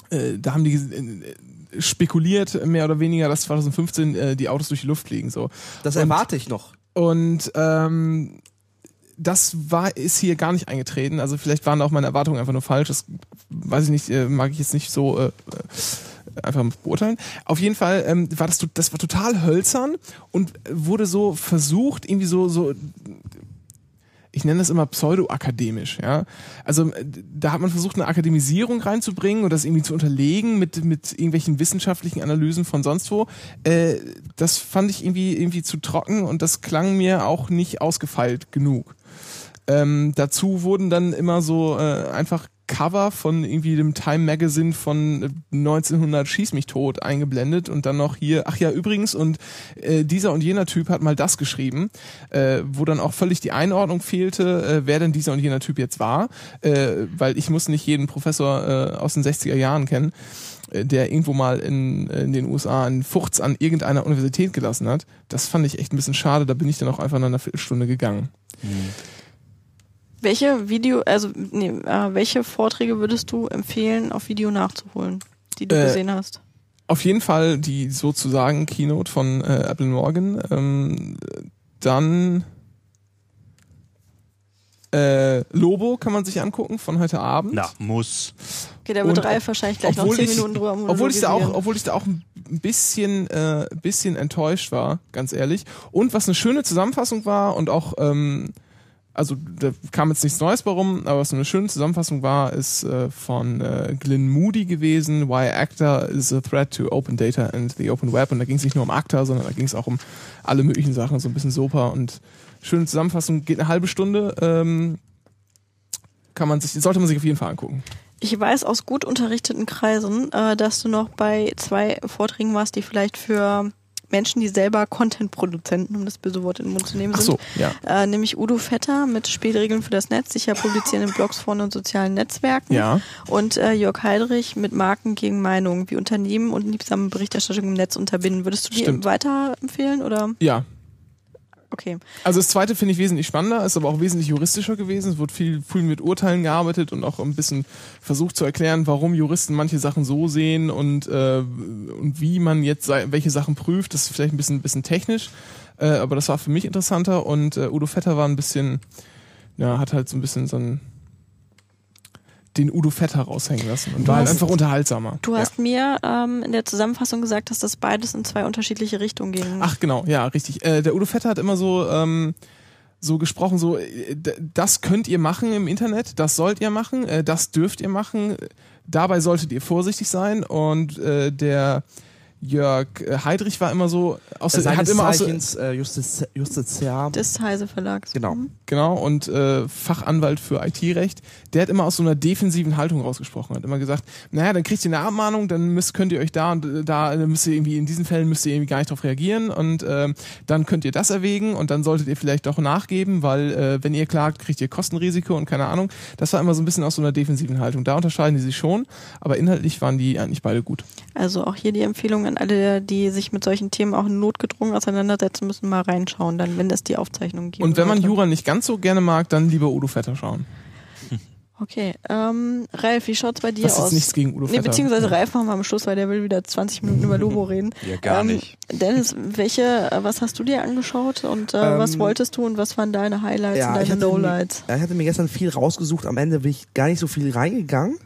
äh, da haben die äh, spekuliert, mehr oder weniger, dass 2015 äh, die Autos durch die Luft fliegen. So.
Das
Und-
erwarte ich noch.
Und ähm, das war ist hier gar nicht eingetreten. Also vielleicht waren auch meine Erwartungen einfach nur falsch. Das weiß ich nicht, äh, mag ich jetzt nicht so äh, äh, einfach beurteilen. Auf jeden Fall ähm, war das, das war total hölzern und wurde so versucht, irgendwie so, so ich nenne das immer pseudo-akademisch, ja. Also äh, da hat man versucht, eine Akademisierung reinzubringen und das irgendwie zu unterlegen mit, mit irgendwelchen wissenschaftlichen Analysen von sonst wo. Äh, das fand ich irgendwie, irgendwie zu trocken und das klang mir auch nicht ausgefeilt genug. Ähm, dazu wurden dann immer so äh, einfach Cover von irgendwie dem Time Magazine von äh, 1900 Schieß mich tot eingeblendet und dann noch hier, ach ja, übrigens, und äh, dieser und jener Typ hat mal das geschrieben, äh, wo dann auch völlig die Einordnung fehlte, äh, wer denn dieser und jener Typ jetzt war, äh, weil ich muss nicht jeden Professor äh, aus den 60er Jahren kennen äh, der irgendwo mal in, in den USA einen Furz an irgendeiner Universität gelassen hat. Das fand ich echt ein bisschen schade, da bin ich dann auch einfach nach einer Viertelstunde gegangen.
Welche Video, also nee, äh, welche Vorträge würdest du empfehlen, auf Video nachzuholen, die du
Äh,
gesehen hast?
Auf jeden Fall die sozusagen Keynote von äh, Apple Morgan. Ähm, dann äh, Lobo kann man sich angucken von heute Abend.
Na, muss.
Okay, da wird Ralf wahrscheinlich gleich noch
obwohl
10
ich-
Minuten drüber
Obwohl ich da auch, obwohl ich da auch ein bisschen, äh, bisschen enttäuscht war, ganz ehrlich. Und was eine schöne Zusammenfassung war und auch, ähm, also da kam jetzt nichts Neues bei rum, aber was eine schöne Zusammenfassung war, ist äh, von äh, Glyn Moody gewesen, Why ACTA is a threat to open data and the open web. Und da ging es nicht nur um ACTA, sondern da ging es auch um alle möglichen Sachen, so ein bisschen Sopa und schöne Zusammenfassung, geht eine halbe Stunde, ähm, kann man sich, sollte man sich auf jeden Fall angucken.
Ich weiß aus gut unterrichteten Kreisen, äh, dass du noch bei zwei Vorträgen warst, die vielleicht für Menschen, die selber Content-Produzenten, um das böse Wort in den Mund zu nehmen, sind.
so, ja.
Äh, nämlich Udo Vetter mit Spielregeln für das Netz, sicher publizieren in Blogs von und sozialen Netzwerken.
Ja.
Und äh, Jörg Heidrich mit Marken gegen Meinungen, wie Unternehmen und liebsame Berichterstattung im Netz unterbinden. Würdest du die
Stimmt.
weiterempfehlen oder?
Ja,
Okay.
Also das zweite finde ich wesentlich spannender, ist aber auch wesentlich juristischer gewesen. Es wurde viel, viel mit Urteilen gearbeitet und auch ein bisschen versucht zu erklären, warum Juristen manche Sachen so sehen und, äh, und wie man jetzt welche Sachen prüft. Das ist vielleicht ein bisschen, bisschen technisch, äh, aber das war für mich interessanter und äh, Udo Vetter war ein bisschen, ja, hat halt so ein bisschen so ein den Udo Vetter raushängen lassen und
Du
war halt
hast-
einfach unterhaltsamer.
Du hast mir ähm, in der Zusammenfassung gesagt, dass das beides in zwei unterschiedliche Richtungen ging.
Ach genau, ja, richtig. Äh, der Udo Vetter hat immer so ähm, so gesprochen, so äh, das könnt ihr machen im Internet, das sollt ihr machen, äh, das dürft ihr machen, dabei solltet ihr vorsichtig sein und äh, der Jörg äh, Heidrich war immer so aus der, hat immer aus,
Zeichens äh, Justiz, Justiziar.
Des Heise Verlags.
Genau.
Mhm.
genau und äh, Fachanwalt für IT-Recht, der hat immer aus so einer defensiven Haltung rausgesprochen, hat immer gesagt, naja, dann kriegt ihr eine Abmahnung, dann müsst, könnt ihr euch da und äh, da äh, müsst ihr irgendwie in diesen Fällen müsst ihr irgendwie gar nicht drauf reagieren und ähm, dann könnt ihr das erwägen und dann solltet ihr vielleicht doch nachgeben, weil äh, wenn ihr klagt, kriegt ihr Kostenrisiko und keine Ahnung. Das war immer so ein bisschen aus so einer defensiven Haltung. Da unterscheiden die sich schon, aber inhaltlich waren die eigentlich beide gut.
Also auch hier die Empfehlung an alle, die sich mit solchen Themen auch notgedrungen auseinandersetzen müssen, mal reinschauen, dann, wenn es die Aufzeichnung gibt.
Und wenn man Jura nicht ganz so gerne mag, dann lieber Udo Vetter schauen.
Okay, ähm, Ralf, wie schaut's bei dir
Das ist
aus?
nichts gegen Udo
Nee,
Vetter.
beziehungsweise Ralf machen wir am Schluss, weil der will wieder 20 Minuten über Lobo reden.
Ja, gar
ähm,
nicht.
Dennis, welche, äh, was hast du dir angeschaut und äh,
Ähm,
was wolltest du und was waren deine Highlights und
ich
deine
hatte,
Lowlights?
mir- ich hatte mir gestern viel rausgesucht. Am Ende bin ich gar nicht so viel reingegangen.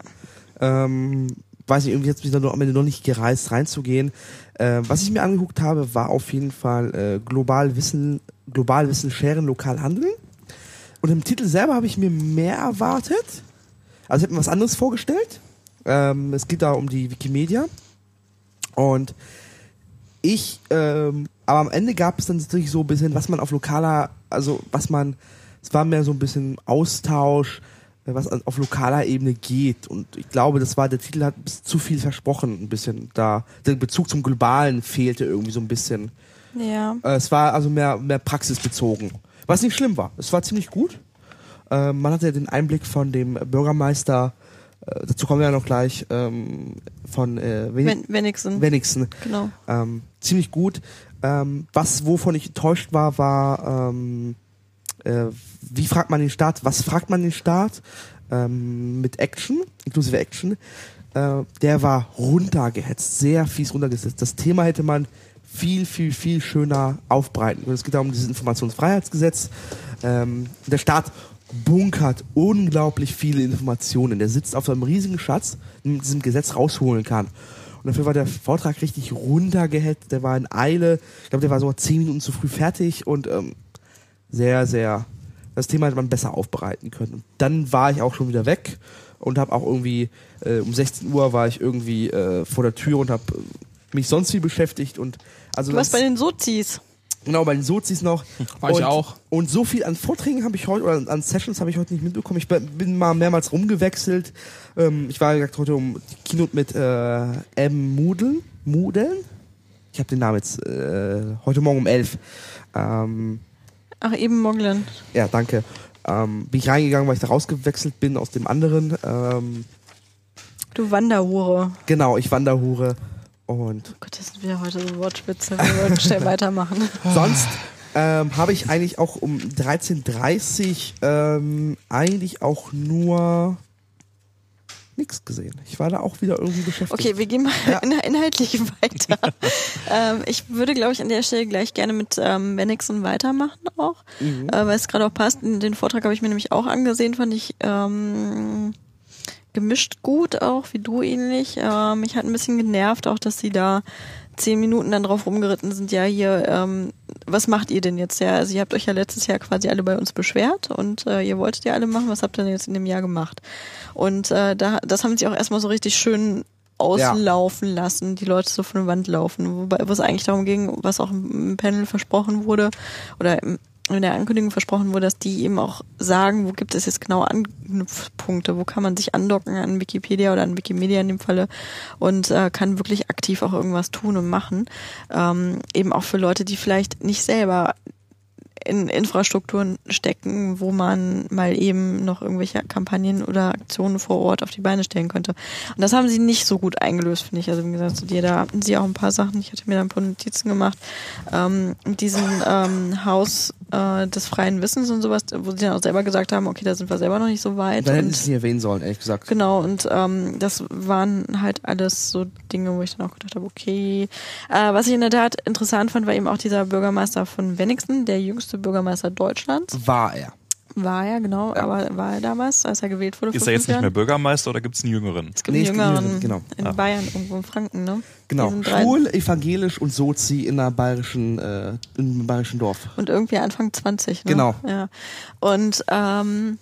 Ähm, weiß ich, irgendwie hat mich dann am Ende noch nicht gereist, reinzugehen. Äh, was ich mir angeguckt habe, war auf jeden Fall äh, global Wissen, global Wissen scheren, lokal handeln. Und im Titel selber habe ich mir mehr erwartet. Also ich habe mir was anderes vorgestellt. Ähm, es geht da um die Wikimedia. Und ich, ähm, aber am Ende gab es dann natürlich so ein bisschen, was man auf lokaler, also was man, es war mehr so ein bisschen Austausch, was auf lokaler Ebene geht. Und ich glaube, das war, der Titel hat zu viel versprochen, ein bisschen da. Der Bezug zum Globalen fehlte irgendwie so ein bisschen.
Ja.
Äh, es war also mehr, mehr praxisbezogen. Was nicht schlimm war. Es war ziemlich gut. Äh, man hatte den Einblick von dem Bürgermeister, äh, dazu kommen wir ja noch gleich, ähm, von äh, Wen
Wen wenigstens.
Wenigsen.
genau.
Ähm, ziemlich gut. Ähm, was, wovon ich enttäuscht war, war, ähm, äh, wie fragt man den Staat? Was fragt man den Staat? Ähm, mit Action, inklusive Action. Äh, der war runtergehetzt, sehr fies runtergesetzt. Das Thema hätte man viel, viel, viel schöner aufbreiten. Es geht da um dieses Informationsfreiheitsgesetz. Ähm, der Staat bunkert unglaublich viele Informationen. Der sitzt auf einem riesigen Schatz, den mit diesem Gesetz rausholen kann. Und dafür war der Vortrag richtig runtergehetzt. Der war in Eile. Ich glaube, der war sogar zehn Minuten zu früh fertig und ähm, sehr, sehr. Das Thema hätte man besser aufbereiten können. Und dann war ich auch schon wieder weg und habe auch irgendwie äh, um 16 Uhr war ich irgendwie äh, vor der Tür und habe mich sonst viel beschäftigt und also
Du warst
das-
bei den Sozis.
Genau, bei den Sozis noch.
War ich
und,
auch.
Und so viel an Vorträgen habe ich heute, oder an Sessions habe ich heute nicht mitbekommen. Ich bin- mal mehrmals rumgewechselt. Ähm, ich war wie gesagt heute um die Keynote mit äh, M. Moodle. Moodeln? Ich habe den Namen jetzt äh, heute Morgen um 11. Ähm,
Ach, eben Moglen.
ja, danke. Ähm, bin ich reingegangen, weil ich da rausgewechselt bin aus dem anderen. Ähm,
Du Wanderhure.
genau, ich Wanderhure. Und
Oh Gott, das sind wieder heute so Wortspitze. Wir wollten schnell weitermachen.
Sonst ähm, habe ich eigentlich auch um 13.30 ähm, eigentlich auch nur nichts gesehen. Ich war da auch wieder irgendwie beschäftigt.
Okay, wir gehen mal
Ja.
in, inhaltlich weiter. ähm, ich würde, glaube ich, an der Stelle gleich gerne mit ähm, Bennigsen weitermachen auch,
Mhm.
äh, weil es gerade auch passt. Den Vortrag habe ich mir nämlich auch angesehen, fand ich ähm, gemischt gut auch, wie du ähnlich. Ähm, mich hat ein bisschen genervt auch, dass sie da zehn Minuten dann drauf rumgeritten sind, ja hier, ähm, was macht ihr denn jetzt? Ja, also ihr habt euch ja letztes Jahr quasi alle bei uns beschwert und äh, ihr wolltet ja alle machen, was habt ihr denn jetzt in dem Jahr gemacht? Und äh, da, das haben sie auch erstmal so richtig schön auslaufen lassen, die Leute so von der Wand laufen, wobei wo es eigentlich darum ging, was auch im Panel versprochen wurde oder im, in der Ankündigung versprochen wurde, dass die eben auch sagen, wo gibt es jetzt genau Anknüpfpunkte, wo kann man sich andocken an Wikipedia oder an Wikimedia in dem Falle und äh, kann wirklich aktiv auch irgendwas tun und machen. Ähm, eben auch für Leute, die vielleicht nicht selber in Infrastrukturen stecken, wo man mal eben noch irgendwelche Kampagnen oder Aktionen vor Ort auf die Beine stellen könnte. Und das haben sie nicht so gut eingelöst, finde ich. Also wie gesagt, zu dir, da hatten sie auch ein paar Sachen. Ich hatte mir da ein paar Notizen gemacht. Ähm, mit diesem ähm, Haus äh, des freien Wissens und sowas, wo sie dann auch selber gesagt haben, okay, da sind wir selber noch nicht so weit.
Dann hätten sie es erwähnen sollen, ehrlich gesagt.
Genau, und ähm, das waren halt alles so Dinge, wo ich dann auch gedacht habe, okay. Äh, was ich in der Tat interessant fand, war eben auch dieser Bürgermeister von Wenigsen, der jüngste Bürgermeister Deutschlands.
War er.
War er, genau, aber war er damals, als er gewählt wurde?
Ist er jetzt nicht mehr? Bürgermeister oder gibt es einen Jüngeren?
Es gibt
Nee,
einen
es gibt einen
jüngeren
Jüngeren, genau.
in
Ah.
Bayern, irgendwo in Franken, ne?
Genau. Schwul, evangelisch und Sozi in einer bayerischen, äh, in einem bayerischen Dorf.
Und irgendwie Anfang 20, ne?
Genau.
Ja. Und ähm,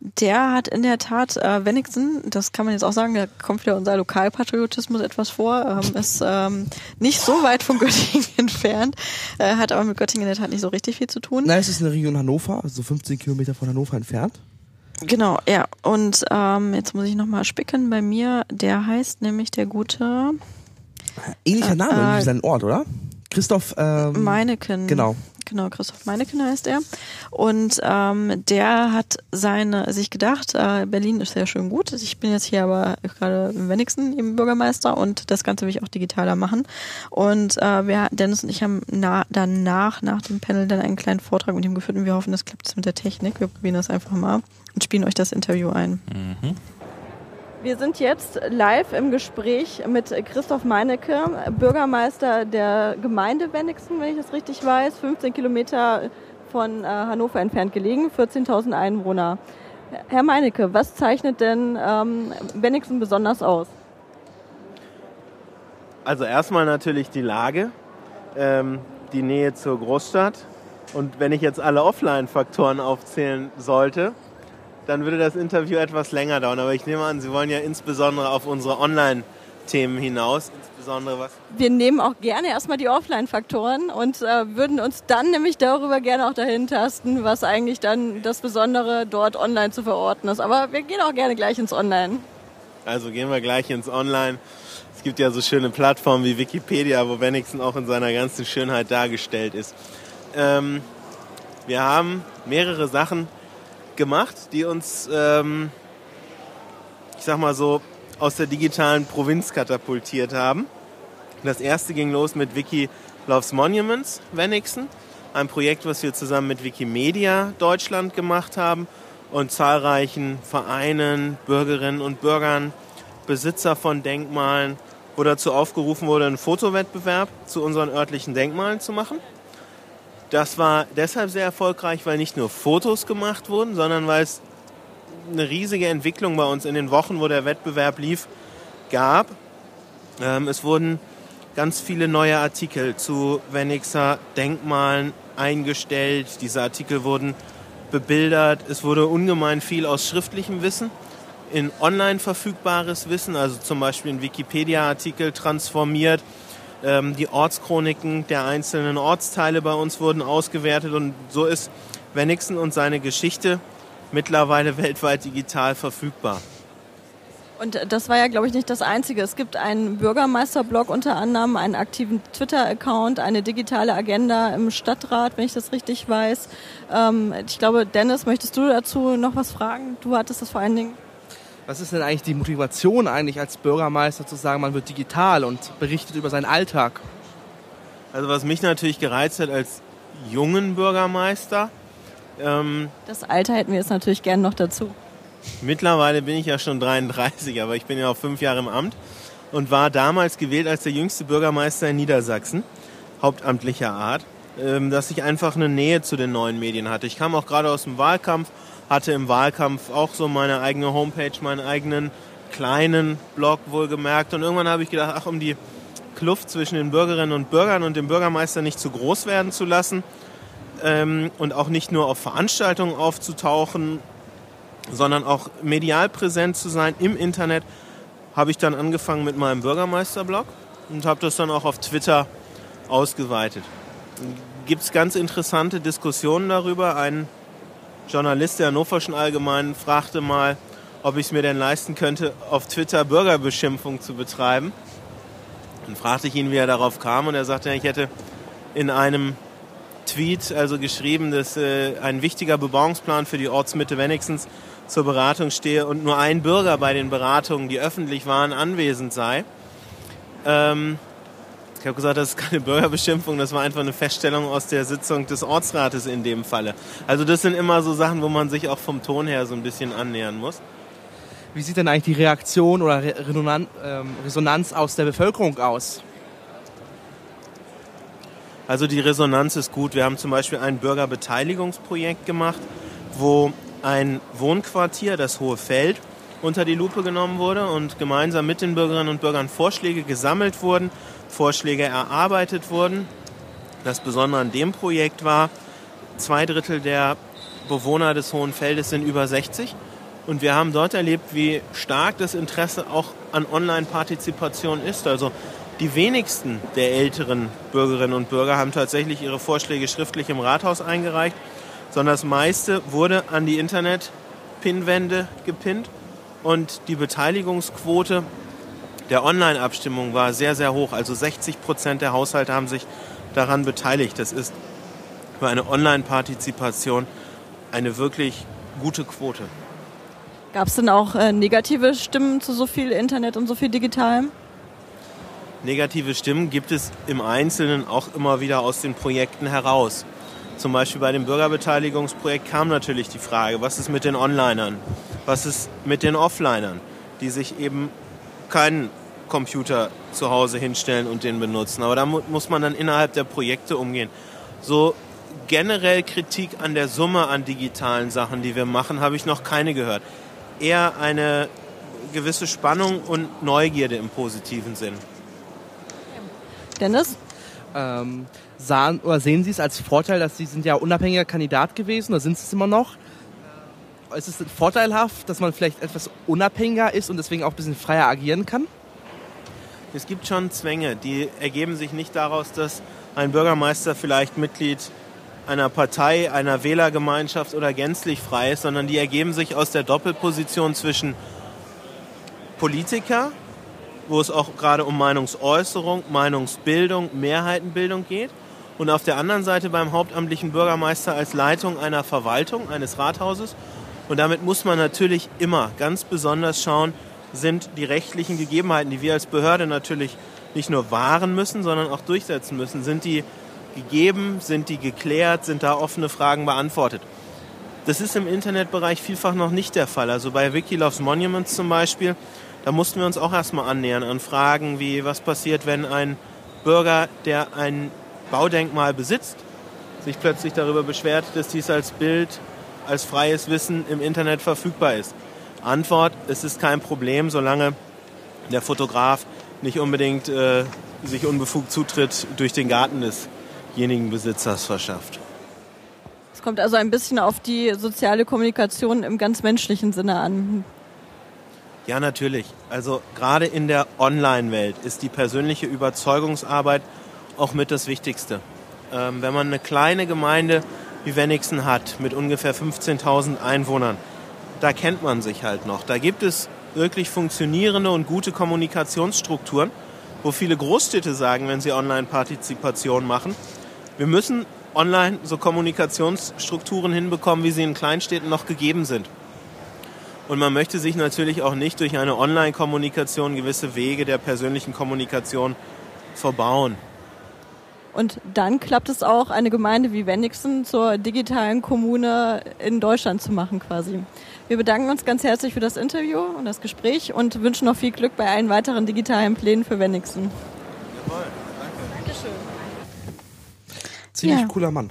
der hat in der Tat äh, Wenigsen, das kann man jetzt auch sagen, da kommt wieder unser Lokalpatriotismus etwas vor, ähm, ist ähm, nicht so weit von Göttingen entfernt, äh, hat aber mit Göttingen in der Tat nicht so richtig viel zu tun.
Nein, es ist in der Region Hannover, also so 15 Kilometer von Hannover entfernt.
Genau, ja. Und ähm, jetzt muss ich nochmal spicken bei mir. Der heißt nämlich der gute
Ähnlicher
Äh,
Name
äh,
wie sein Ort, oder? Christoph ähm,
Meineken.
Genau.
Genau, Christoph Meineken heißt er. Und ähm, der hat seine, sich gedacht, äh, Berlin ist ja schön gut. Ich bin jetzt hier aber gerade im wenigsten eben Bürgermeister und das Ganze will ich auch digitaler machen. Und äh, wir, Dennis und ich haben na, danach, nach dem Panel, dann einen kleinen Vortrag mit ihm geführt und wir hoffen, das klappt jetzt mit der Technik. Wir probieren das einfach mal und spielen euch das Interview ein.
Mhm.
Wir sind jetzt live im Gespräch mit Christoph Meinecke, Bürgermeister der Gemeinde Wenigsen, wenn ich das richtig weiß, 15 Kilometer von äh, Hannover entfernt gelegen, 14.000 Einwohner. Herr Meinecke, was zeichnet denn ähm, Wenigsen besonders aus?
Also erstmal natürlich die Lage, ähm, die Nähe zur Großstadt. Und wenn ich jetzt alle Offline-Faktoren aufzählen sollte, dann würde das Interview etwas länger dauern. Aber ich nehme an, Sie wollen ja insbesondere auf unsere Themen hinaus, insbesondere was.
Wir nehmen auch gerne erstmal die Offline-Faktoren und äh, würden uns dann nämlich darüber gerne auch dahin tasten, was eigentlich dann das Besondere dort online zu verorten ist. Aber wir gehen auch gerne gleich ins Online.
Also gehen wir gleich ins Online. Es gibt ja so schöne Plattformen wie Wikipedia, wo Wenigsen auch in seiner ganzen Schönheit dargestellt ist. Ähm, wir haben mehrere Sachen gemacht, die uns, ähm, ich sag mal so, aus der digitalen Provinz katapultiert haben. Das erste ging los mit Wiki Loves Monuments, Wenigsen, ein Projekt, was wir zusammen mit Wikimedia Deutschland gemacht haben und zahlreichen Vereinen, Bürgerinnen und Bürgern, Besitzer von Denkmalen, wo dazu aufgerufen wurde, einen Fotowettbewerb zu unseren örtlichen Denkmalen zu machen. Das war deshalb sehr erfolgreich, weil nicht nur Fotos gemacht wurden, sondern weil es eine riesige Entwicklung bei uns in den Wochen, wo der Wettbewerb lief, gab. Ähm, es wurden ganz viele neue Artikel zu Wennixer Denkmalen eingestellt. Diese Artikel wurden bebildert. Es wurde ungemein viel aus schriftlichem Wissen in online verfügbares Wissen, also zum Beispiel in Wikipedia-Artikel transformiert. Ähm, die Ortschroniken der einzelnen Ortsteile bei uns wurden ausgewertet und so ist Wennigsen und seine Geschichte mittlerweile weltweit digital verfügbar.
Und das war ja, glaube ich, nicht das Einzige. Es gibt einen Bürgermeisterblog unter anderem, einen aktiven Twitter-Account, eine digitale Agenda im Stadtrat, wenn ich das richtig weiß. Ähm, ich glaube, Dennis, möchtest du dazu noch was fragen? Du hattest das vor allen Dingen.
Was ist denn eigentlich die Motivation eigentlich als Bürgermeister zu sagen, man wird digital und berichtet über seinen Alltag?
Also was mich natürlich gereizt hat als jungen Bürgermeister. Ähm,
das Alter hätten wir jetzt natürlich gern noch dazu.
Mittlerweile bin ich ja schon 33, aber ich bin ja auch fünf Jahre im Amt und war damals gewählt als der jüngste Bürgermeister in Niedersachsen, hauptamtlicher Art, ähm, dass ich einfach eine Nähe zu den neuen Medien hatte. Ich kam auch gerade aus dem Wahlkampf, hatte im Wahlkampf auch so meine eigene Homepage, meinen eigenen kleinen Blog wohlgemerkt und irgendwann habe ich gedacht, ach, um die Kluft zwischen den Bürgerinnen und Bürgern und dem Bürgermeister nicht zu groß werden zu lassen ähm, und auch nicht nur auf Veranstaltungen aufzutauchen sondern auch medial präsent zu sein im Internet, habe ich dann angefangen mit meinem Bürgermeisterblog und habe das dann auch auf Twitter ausgeweitet. Gibt es ganz interessante Diskussionen darüber. Ein Journalist der Hannoverschen Allgemeinen fragte mal, ob ich es mir denn leisten könnte, auf Twitter Bürgerbeschimpfung zu betreiben. Dann fragte ich ihn, wie er darauf kam und er sagte, ich hätte in einem Tweet also geschrieben, dass äh, ein wichtiger Bebauungsplan für die Ortsmitte Wenigstens zur Beratung stehe und nur ein Bürger bei den Beratungen, die öffentlich waren, anwesend sei. Ähm, ich habe gesagt, das ist keine Bürgerbeschimpfung, das war einfach eine Feststellung aus der Sitzung des Ortsrates in dem Falle. Also das sind immer so Sachen, wo man sich auch vom Ton her so ein bisschen annähern muss.
Wie sieht denn eigentlich die Reaktion oder ähm, Resonanz aus der Bevölkerung aus?
Also die Resonanz ist gut. Wir haben zum Beispiel ein Bürgerbeteiligungsprojekt gemacht, wo ein Wohnquartier, das Hohe Feld, unter die Lupe genommen wurde und gemeinsam mit den Bürgerinnen und Bürgern Vorschläge gesammelt wurden, Vorschläge erarbeitet wurden. Das Besondere an dem Projekt war, zwei Drittel der Bewohner des Hohen Feldes sind über 60 und wir haben dort erlebt, wie stark das Interesse auch an Online-Partizipation ist. Also die wenigsten der älteren Bürgerinnen und Bürger haben tatsächlich ihre Vorschläge schriftlich im Rathaus eingereicht sondern das meiste wurde an die Internet-Pinwände gepinnt und die Beteiligungsquote der Online-Abstimmung war sehr, sehr hoch. Also 60 Prozent der Haushalte haben sich daran beteiligt. Das ist für eine Online-Partizipation eine wirklich gute Quote.
Gab es denn auch äh, negative Stimmen zu so viel Internet und so viel Digitalem?
Negative Stimmen gibt es im Einzelnen auch immer wieder aus den Projekten heraus. Zum Beispiel bei dem Bürgerbeteiligungsprojekt kam natürlich die Frage, was ist mit den Onlinern? Was ist mit den Offlinern, die sich eben keinen Computer zu Hause hinstellen und den benutzen? Aber da muss man dann innerhalb der Projekte umgehen. So generell Kritik an der Summe an digitalen Sachen, die wir machen, habe ich noch keine gehört. Eher eine gewisse Spannung und Neugierde im positiven Sinn.
Dennis?
Ähm, sahen oder sehen Sie es als Vorteil, dass Sie sind ja unabhängiger Kandidat gewesen oder sind Sie es immer noch? Ist es vorteilhaft, dass man vielleicht etwas unabhängiger ist und deswegen auch ein bisschen freier agieren kann?
Es gibt schon Zwänge, die ergeben sich nicht daraus, dass ein Bürgermeister vielleicht Mitglied einer Partei, einer Wählergemeinschaft oder gänzlich frei ist, sondern die ergeben sich aus der Doppelposition zwischen Politiker, wo es auch gerade um Meinungsäußerung, Meinungsbildung, Mehrheitenbildung geht, und auf der anderen Seite beim hauptamtlichen Bürgermeister als Leitung einer Verwaltung, eines Rathauses. Und damit muss man natürlich immer ganz besonders schauen, sind die rechtlichen Gegebenheiten, die wir als Behörde natürlich nicht nur wahren müssen, sondern auch durchsetzen müssen, sind die gegeben, sind die geklärt, sind da offene Fragen beantwortet. Das ist im Internetbereich vielfach noch nicht der Fall. Also bei Wikiloves Monuments zum Beispiel, da mussten wir uns auch erstmal annähern an Fragen wie, was passiert, wenn ein Bürger, der ein Baudenkmal besitzt, sich plötzlich darüber beschwert, dass dies als Bild, als freies Wissen im Internet verfügbar ist. Antwort, es ist kein Problem, solange der Fotograf nicht unbedingt äh, sich unbefugt Zutritt durch den Garten desjenigen Besitzers verschafft.
Es kommt also ein bisschen auf die soziale Kommunikation im ganz menschlichen Sinne an.
Ja, natürlich. Also gerade in der Online-Welt ist die persönliche Überzeugungsarbeit auch mit das Wichtigste. Ähm, wenn man eine kleine Gemeinde wie Wenigsen hat mit ungefähr 15.000 Einwohnern, da kennt man sich halt noch. Da gibt es wirklich funktionierende und gute Kommunikationsstrukturen, wo viele Großstädte sagen, wenn sie Online-Partizipation machen, wir müssen online so Kommunikationsstrukturen hinbekommen, wie sie in Kleinstädten noch gegeben sind. Und man möchte sich natürlich auch nicht durch eine Online-Kommunikation gewisse Wege der persönlichen Kommunikation verbauen.
Und dann klappt es auch, eine Gemeinde wie Wenigsen zur digitalen Kommune in Deutschland zu machen quasi. Wir bedanken uns ganz herzlich für das Interview und das Gespräch und wünschen noch viel Glück bei allen weiteren digitalen Plänen für Wenigsen.
Jawohl, danke.
Dankeschön.
Ziemlich
Ja.
cooler Mann.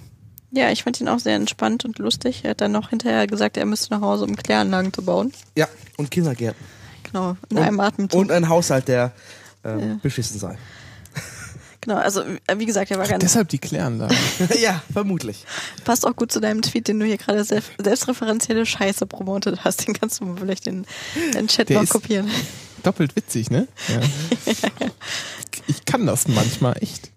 Ja, ich fand ihn auch sehr entspannt und lustig. Er hat dann noch hinterher gesagt, er müsste nach Hause, um Kläranlagen zu bauen.
Ja, und Kindergärten.
Genau, in
und,
einem Atemzug.
Und ein Haushalt, der ähm,
Ja.
beschissen sei.
Genau, also äh, wie gesagt, er war ganz
Deshalb die Kläranlage.
ja, vermutlich.
passt auch gut zu deinem Tweet, den du hier gerade selbst, selbstreferenzielle Scheiße promotet hast. Den kannst du vielleicht in den Chat
Der
noch
ist-
kopieren.
Doppelt witzig, ne? Ja. Ich kann das manchmal echt.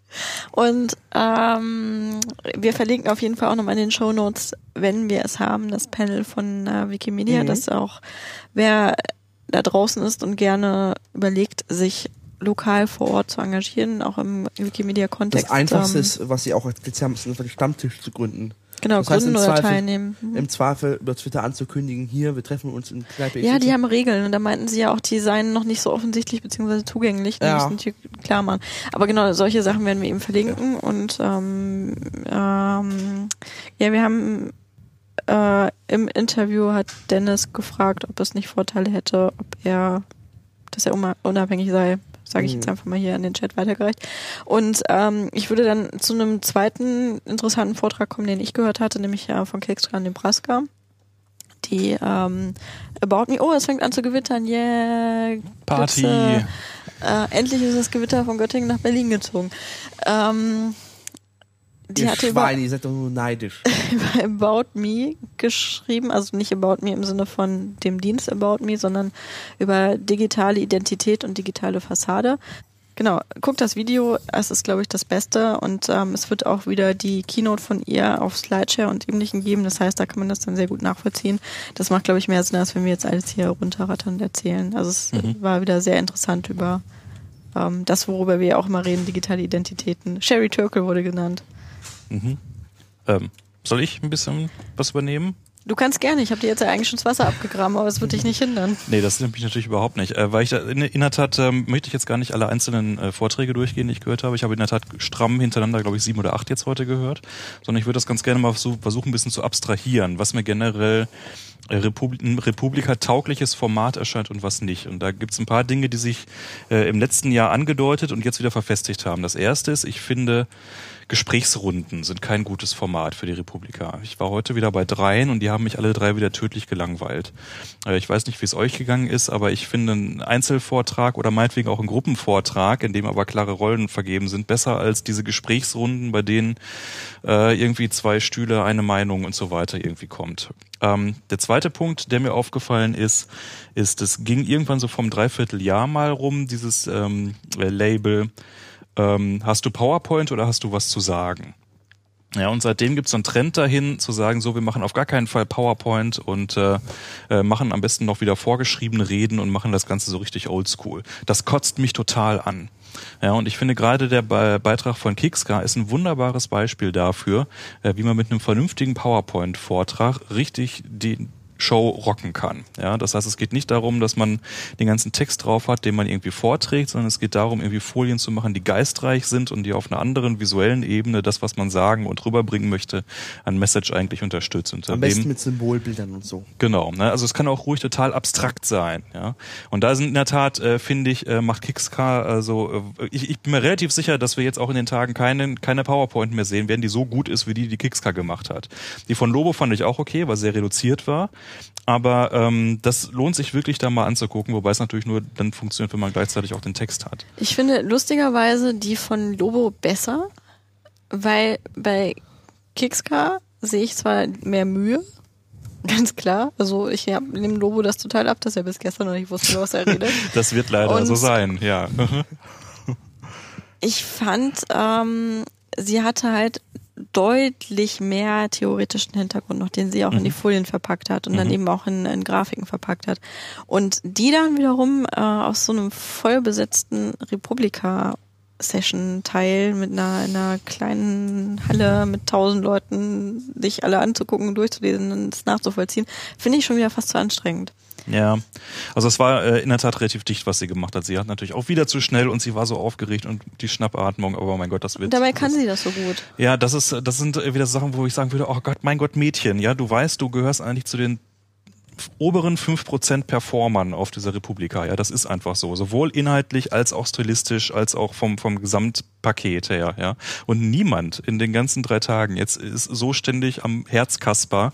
Und ähm, wir verlinken auf jeden Fall auch nochmal in den Show Notes, wenn wir es haben, das Panel von äh, Wikimedia,
Mhm.
dass auch wer da draußen ist und gerne überlegt, sich lokal vor Ort zu engagieren, auch im Wikimedia-Kontext.
Das Einfachste
ähm,
ist, was sie auch erzählt haben, ist einen Stammtisch zu gründen.
Genau,
das heißt,
gründen
im
oder
Zweifel-
teilnehmen. Mhm.
Im Zweifel über Twitter anzukündigen, hier, wir treffen uns in Kneipe
Ja, die haben Regeln und da meinten sie ja auch, die seien noch nicht so offensichtlich beziehungsweise zugänglich. Die
Ja.
müssen die klar machen. Aber genau, solche Sachen werden wir eben verlinken und ähm, ähm, ja, wir haben äh, im Interview hat Dennis gefragt, ob es nicht Vorteile hätte, ob er, dass er unabhängig sei. Sage ich
Mhm.
jetzt einfach mal hier an den Chat weitergereicht. Und ähm, ich würde dann zu einem zweiten interessanten Vortrag kommen, den ich gehört hatte, nämlich äh, von Kekstra Nebraska die ähm, About Me. Oh, es fängt an zu gewittern. Yeah.
Party.
Glitze. Äh, endlich ist das Gewitter von Göttingen nach Berlin gezogen. Ähm, die hatte über,
Schweine, ihr seid doch nur neidisch.
über About Me geschrieben, also nicht About Me im Sinne von dem Dienst About Me, sondern über digitale Identität und digitale Fassade. Genau, guckt das Video, es ist, glaube ich, das Beste und ähm, es wird auch wieder die Keynote von ihr auf Slideshare und ähnlichen geben. Das heißt, da kann man das dann sehr gut nachvollziehen. Das macht, glaube ich, mehr Sinn, als wenn wir jetzt alles hier runterrattern und erzählen. Also es
Mhm.
war wieder sehr interessant über ähm, das, worüber wir ja auch immer reden, digitale Identitäten. Sherry Turkle wurde genannt.
Mhm. Ähm, soll ich ein bisschen was übernehmen?
Du kannst gerne, ich habe dir jetzt ja eigentlich schon das Wasser abgegraben, aber es wird dich nicht hindern.
Nee, das nimmt mich natürlich überhaupt nicht. Äh, weil ich da, in, in der Tat ähm, möchte ich jetzt gar nicht alle einzelnen äh, Vorträge durchgehen, die ich gehört habe. Ich habe in der Tat stramm hintereinander, glaube ich, sieben oder acht jetzt heute gehört. Sondern ich würde das ganz gerne mal so, versuchen, ein bisschen zu abstrahieren, was mir generell äh, Republi ein Republika-taugliches Format erscheint und was nicht. Und da gibt es ein paar Dinge, die sich äh, im letzten Jahr angedeutet und jetzt wieder verfestigt haben. Das erste ist, ich finde, Gesprächsrunden sind kein gutes Format für die Republika. Ich war heute wieder bei dreien und die haben mich alle drei wieder tödlich gelangweilt. Äh, Ich weiß nicht, wie es euch gegangen ist, aber ich finde einen Einzelvortrag oder meinetwegen auch einen Gruppenvortrag, in dem aber klare Rollen vergeben sind, besser als diese Gesprächsrunden, bei denen äh, irgendwie zwei Stühle, eine Meinung und so weiter irgendwie kommt. Ähm, der zweite Punkt, der mir aufgefallen ist, ist, es ging irgendwann so vom Dreivierteljahr mal rum, dieses ähm, Label, ähm, hast du PowerPoint oder hast du was zu sagen? Ja, und seitdem gibt's so einen Trend dahin, zu sagen, so, wir machen auf gar keinen Fall PowerPoint und äh, äh, machen am besten noch wieder vorgeschriebene Reden und machen das Ganze so richtig oldschool. Das kotzt mich total an. Ja, und ich finde gerade der Be Beitrag von Kixka ist ein wunderbares Beispiel dafür, äh, wie man mit einem vernünftigen PowerPoint-Vortrag richtig die Show rocken kann. Ja, das heißt, es geht nicht darum, dass man den ganzen Text drauf hat, den man irgendwie vorträgt, sondern es geht darum, irgendwie Folien zu machen, die geistreich sind und die auf einer anderen visuellen Ebene das, was man sagen und rüberbringen möchte, an Message eigentlich unterstützen. Und
Am besten mit Symbolbildern und so.
Genau, ne? also es kann auch ruhig total abstrakt sein, ja. Und da sind in der Tat, äh, finde ich, äh, macht Kickscar, also äh, ich, ich bin mir relativ sicher, dass wir jetzt auch in den Tagen keine, keine PowerPoint mehr sehen werden, die so gut ist, wie die, die Kickscar gemacht hat. Die von Lobo fand ich auch okay, weil sehr reduziert war. Aber ähm, das lohnt sich wirklich da mal anzugucken, wobei es natürlich nur dann funktioniert, wenn man gleichzeitig auch den Text hat.
Ich finde lustigerweise die von Lobo besser, weil bei Kickscar sehe ich zwar mehr Mühe, ganz klar. Also ich nehme Lobo das total ab, dass er bis gestern noch nicht wusste, was er redet.
Das wird leider
Und-
so sein, ja.
Ich fand, ähm, sie hatte halt deutlich mehr theoretischen Hintergrund noch, den sie auch in die Folien verpackt hat und dann eben auch in, in Grafiken verpackt hat. Und die dann wiederum äh, aus so einem vollbesetzten Republika Session-Teil mit einer, einer kleinen Halle mit tausend Leuten, sich alle anzugucken und durchzulesen und es nachzuvollziehen, finde ich schon wieder fast zu anstrengend.
Ja, also es war äh, in der Tat relativ dicht, was sie gemacht hat. Sie hat natürlich auch wieder zu schnell und sie war so aufgeregt und die Schnappatmung, aber mein Gott, das wird.
Und dabei kann
das,
sie das so gut.
Ja, das ist, das sind äh, wieder Sachen, wo ich sagen würde, oh Gott, mein Gott, Mädchen, ja, du weißt, du gehörst eigentlich zu den oberen 5% Performern auf dieser Republika. Ja, das ist einfach so. Sowohl inhaltlich als auch stilistisch, als auch vom, vom Gesamtpaket her, ja. Und niemand in den ganzen drei Tagen jetzt ist so ständig am Herzkasper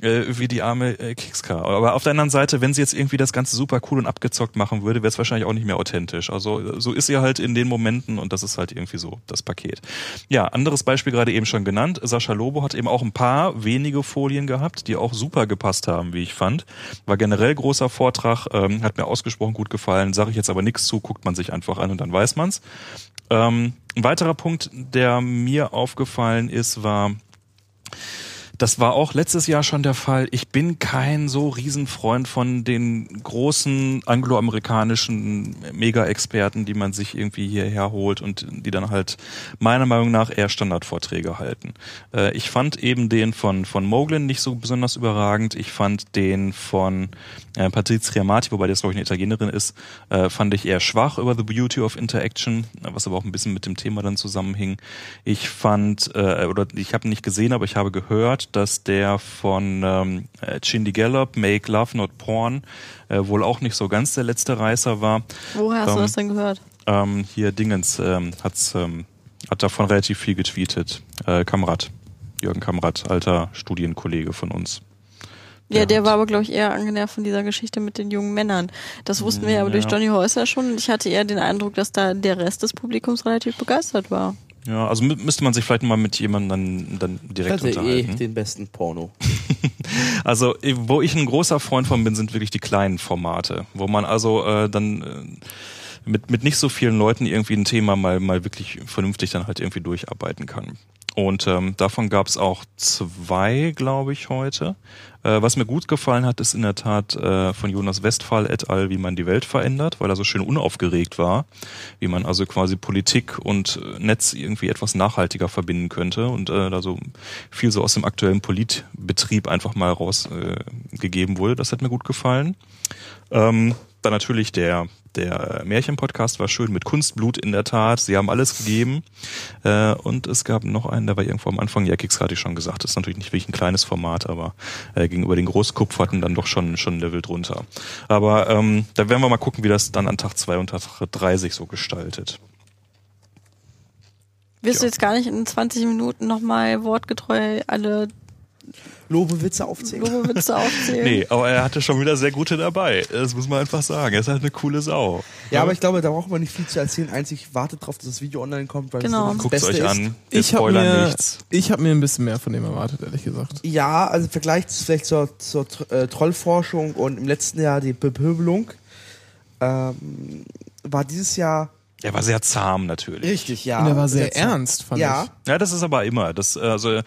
äh, wie die arme äh, Kixka. Aber auf der anderen Seite, wenn sie jetzt irgendwie das Ganze super cool und abgezockt machen würde, wäre es wahrscheinlich auch nicht mehr authentisch. Also so ist sie halt in den Momenten und das ist halt irgendwie so das Paket. Ja, anderes Beispiel gerade eben schon genannt. Sascha Lobo hat eben auch ein paar wenige Folien gehabt, die auch super gepasst haben, wie ich fand. War generell großer Vortrag, ähm, hat mir ausgesprochen gut gefallen. Sage ich jetzt aber nichts zu, guckt man sich einfach an und dann weiß man's. Ähm, ein weiterer Punkt, der mir aufgefallen ist, war, das war auch letztes Jahr schon der Fall. Ich bin kein so Riesenfreund von den großen angloamerikanischen Mega-Experten, die man sich irgendwie hierher holt und die dann halt meiner Meinung nach eher Standardvorträge halten. Äh, ich fand eben den von, von Moglin nicht so besonders überragend. Ich fand den von äh, Patrizia Marti, wobei das glaube ich eine Italienerin ist, äh, fand ich eher schwach über The Beauty of Interaction, was aber auch ein bisschen mit dem Thema dann zusammenhing. Ich fand, äh, oder ich habe nicht gesehen, aber ich habe gehört, dass der von ähm, äh, Chindy Gallup, Make Love Not Porn, äh, wohl auch nicht so ganz der letzte Reißer war.
Wo hast du
Ähm,
das denn gehört?
Ähm, hier Dingens ähm, hat's, ähm, hat davon relativ viel getweetet. Äh, Kamrat, Jürgen Kamrat, alter Studienkollege von uns.
Ja,
der
der war aber, glaube ich, eher angenervt von dieser Geschichte mit den jungen Männern. Das wussten wir ja aber durch
Ja.
Johnny Häuser schon. Ich hatte eher den Eindruck, dass da der Rest des Publikums relativ begeistert war.
Ja, also mü- müsste man sich vielleicht mal mit jemandem dann, dann
Ich
direkt
hatte eh
unterhalten.
den besten Porno.
Also, eh, wo ich ein großer Freund von bin, sind wirklich die kleinen Formate, wo man also äh, dann äh, mit, mit nicht so vielen Leuten irgendwie ein Thema mal, mal wirklich vernünftig dann halt irgendwie durcharbeiten kann. Und ähm, davon gab es auch zwei, glaube ich, heute. Äh, was mir gut gefallen hat, ist in der Tat äh, von Jonas Westphal et al., wie man die Welt verändert, weil er so schön unaufgeregt war, wie man also quasi Politik und äh, Netz irgendwie etwas nachhaltiger verbinden könnte und äh, da so viel so aus dem aktuellen Politbetrieb einfach mal rausgegeben äh, wurde. Das hat mir gut gefallen. Ähm, dann natürlich der, der Märchenpodcast war schön mit Kunstblut in der Tat. Sie haben alles gegeben. Äh, und es gab noch einen, der war irgendwo am Anfang, ja, Kicks hatte ich schon gesagt, das ist natürlich nicht wirklich ein kleines Format, aber äh, gegenüber den Großkupferten dann doch schon, schon ein Level drunter. Aber ähm, da werden wir mal gucken, wie das dann an Tag zwei und Tag drei sich so gestaltet.
Wirst du
Ja.
jetzt gar nicht in 20 Minuten nochmal wortgetreu alle
Lobe-Witze aufzählen.
Lobo-Witze aufzählen.
Nee, aber er hatte schon wieder sehr gute dabei. Das muss man einfach sagen. Er ist halt eine coole Sau.
Ja, aber ich glaube, da braucht man nicht viel zu erzählen. Einzig wartet drauf, dass das Video online kommt, weil
Genau.
das das
Guckt
Beste
euch
ist.
an. Wir
Ich habe mir,
nichts.
ich hab mir ein bisschen mehr von dem erwartet, ehrlich gesagt.
Ja, also im Vergleich zu- vielleicht zur, zur äh, Trollforschung und im letzten Jahr die Bepöbelung ähm, war dieses Jahr
Er war sehr zahm natürlich.
richtig, ja.
Und er war sehr
Sehr-
ernst, fand
Ja,
ich.
Ja, das ist aber immer. Das, also,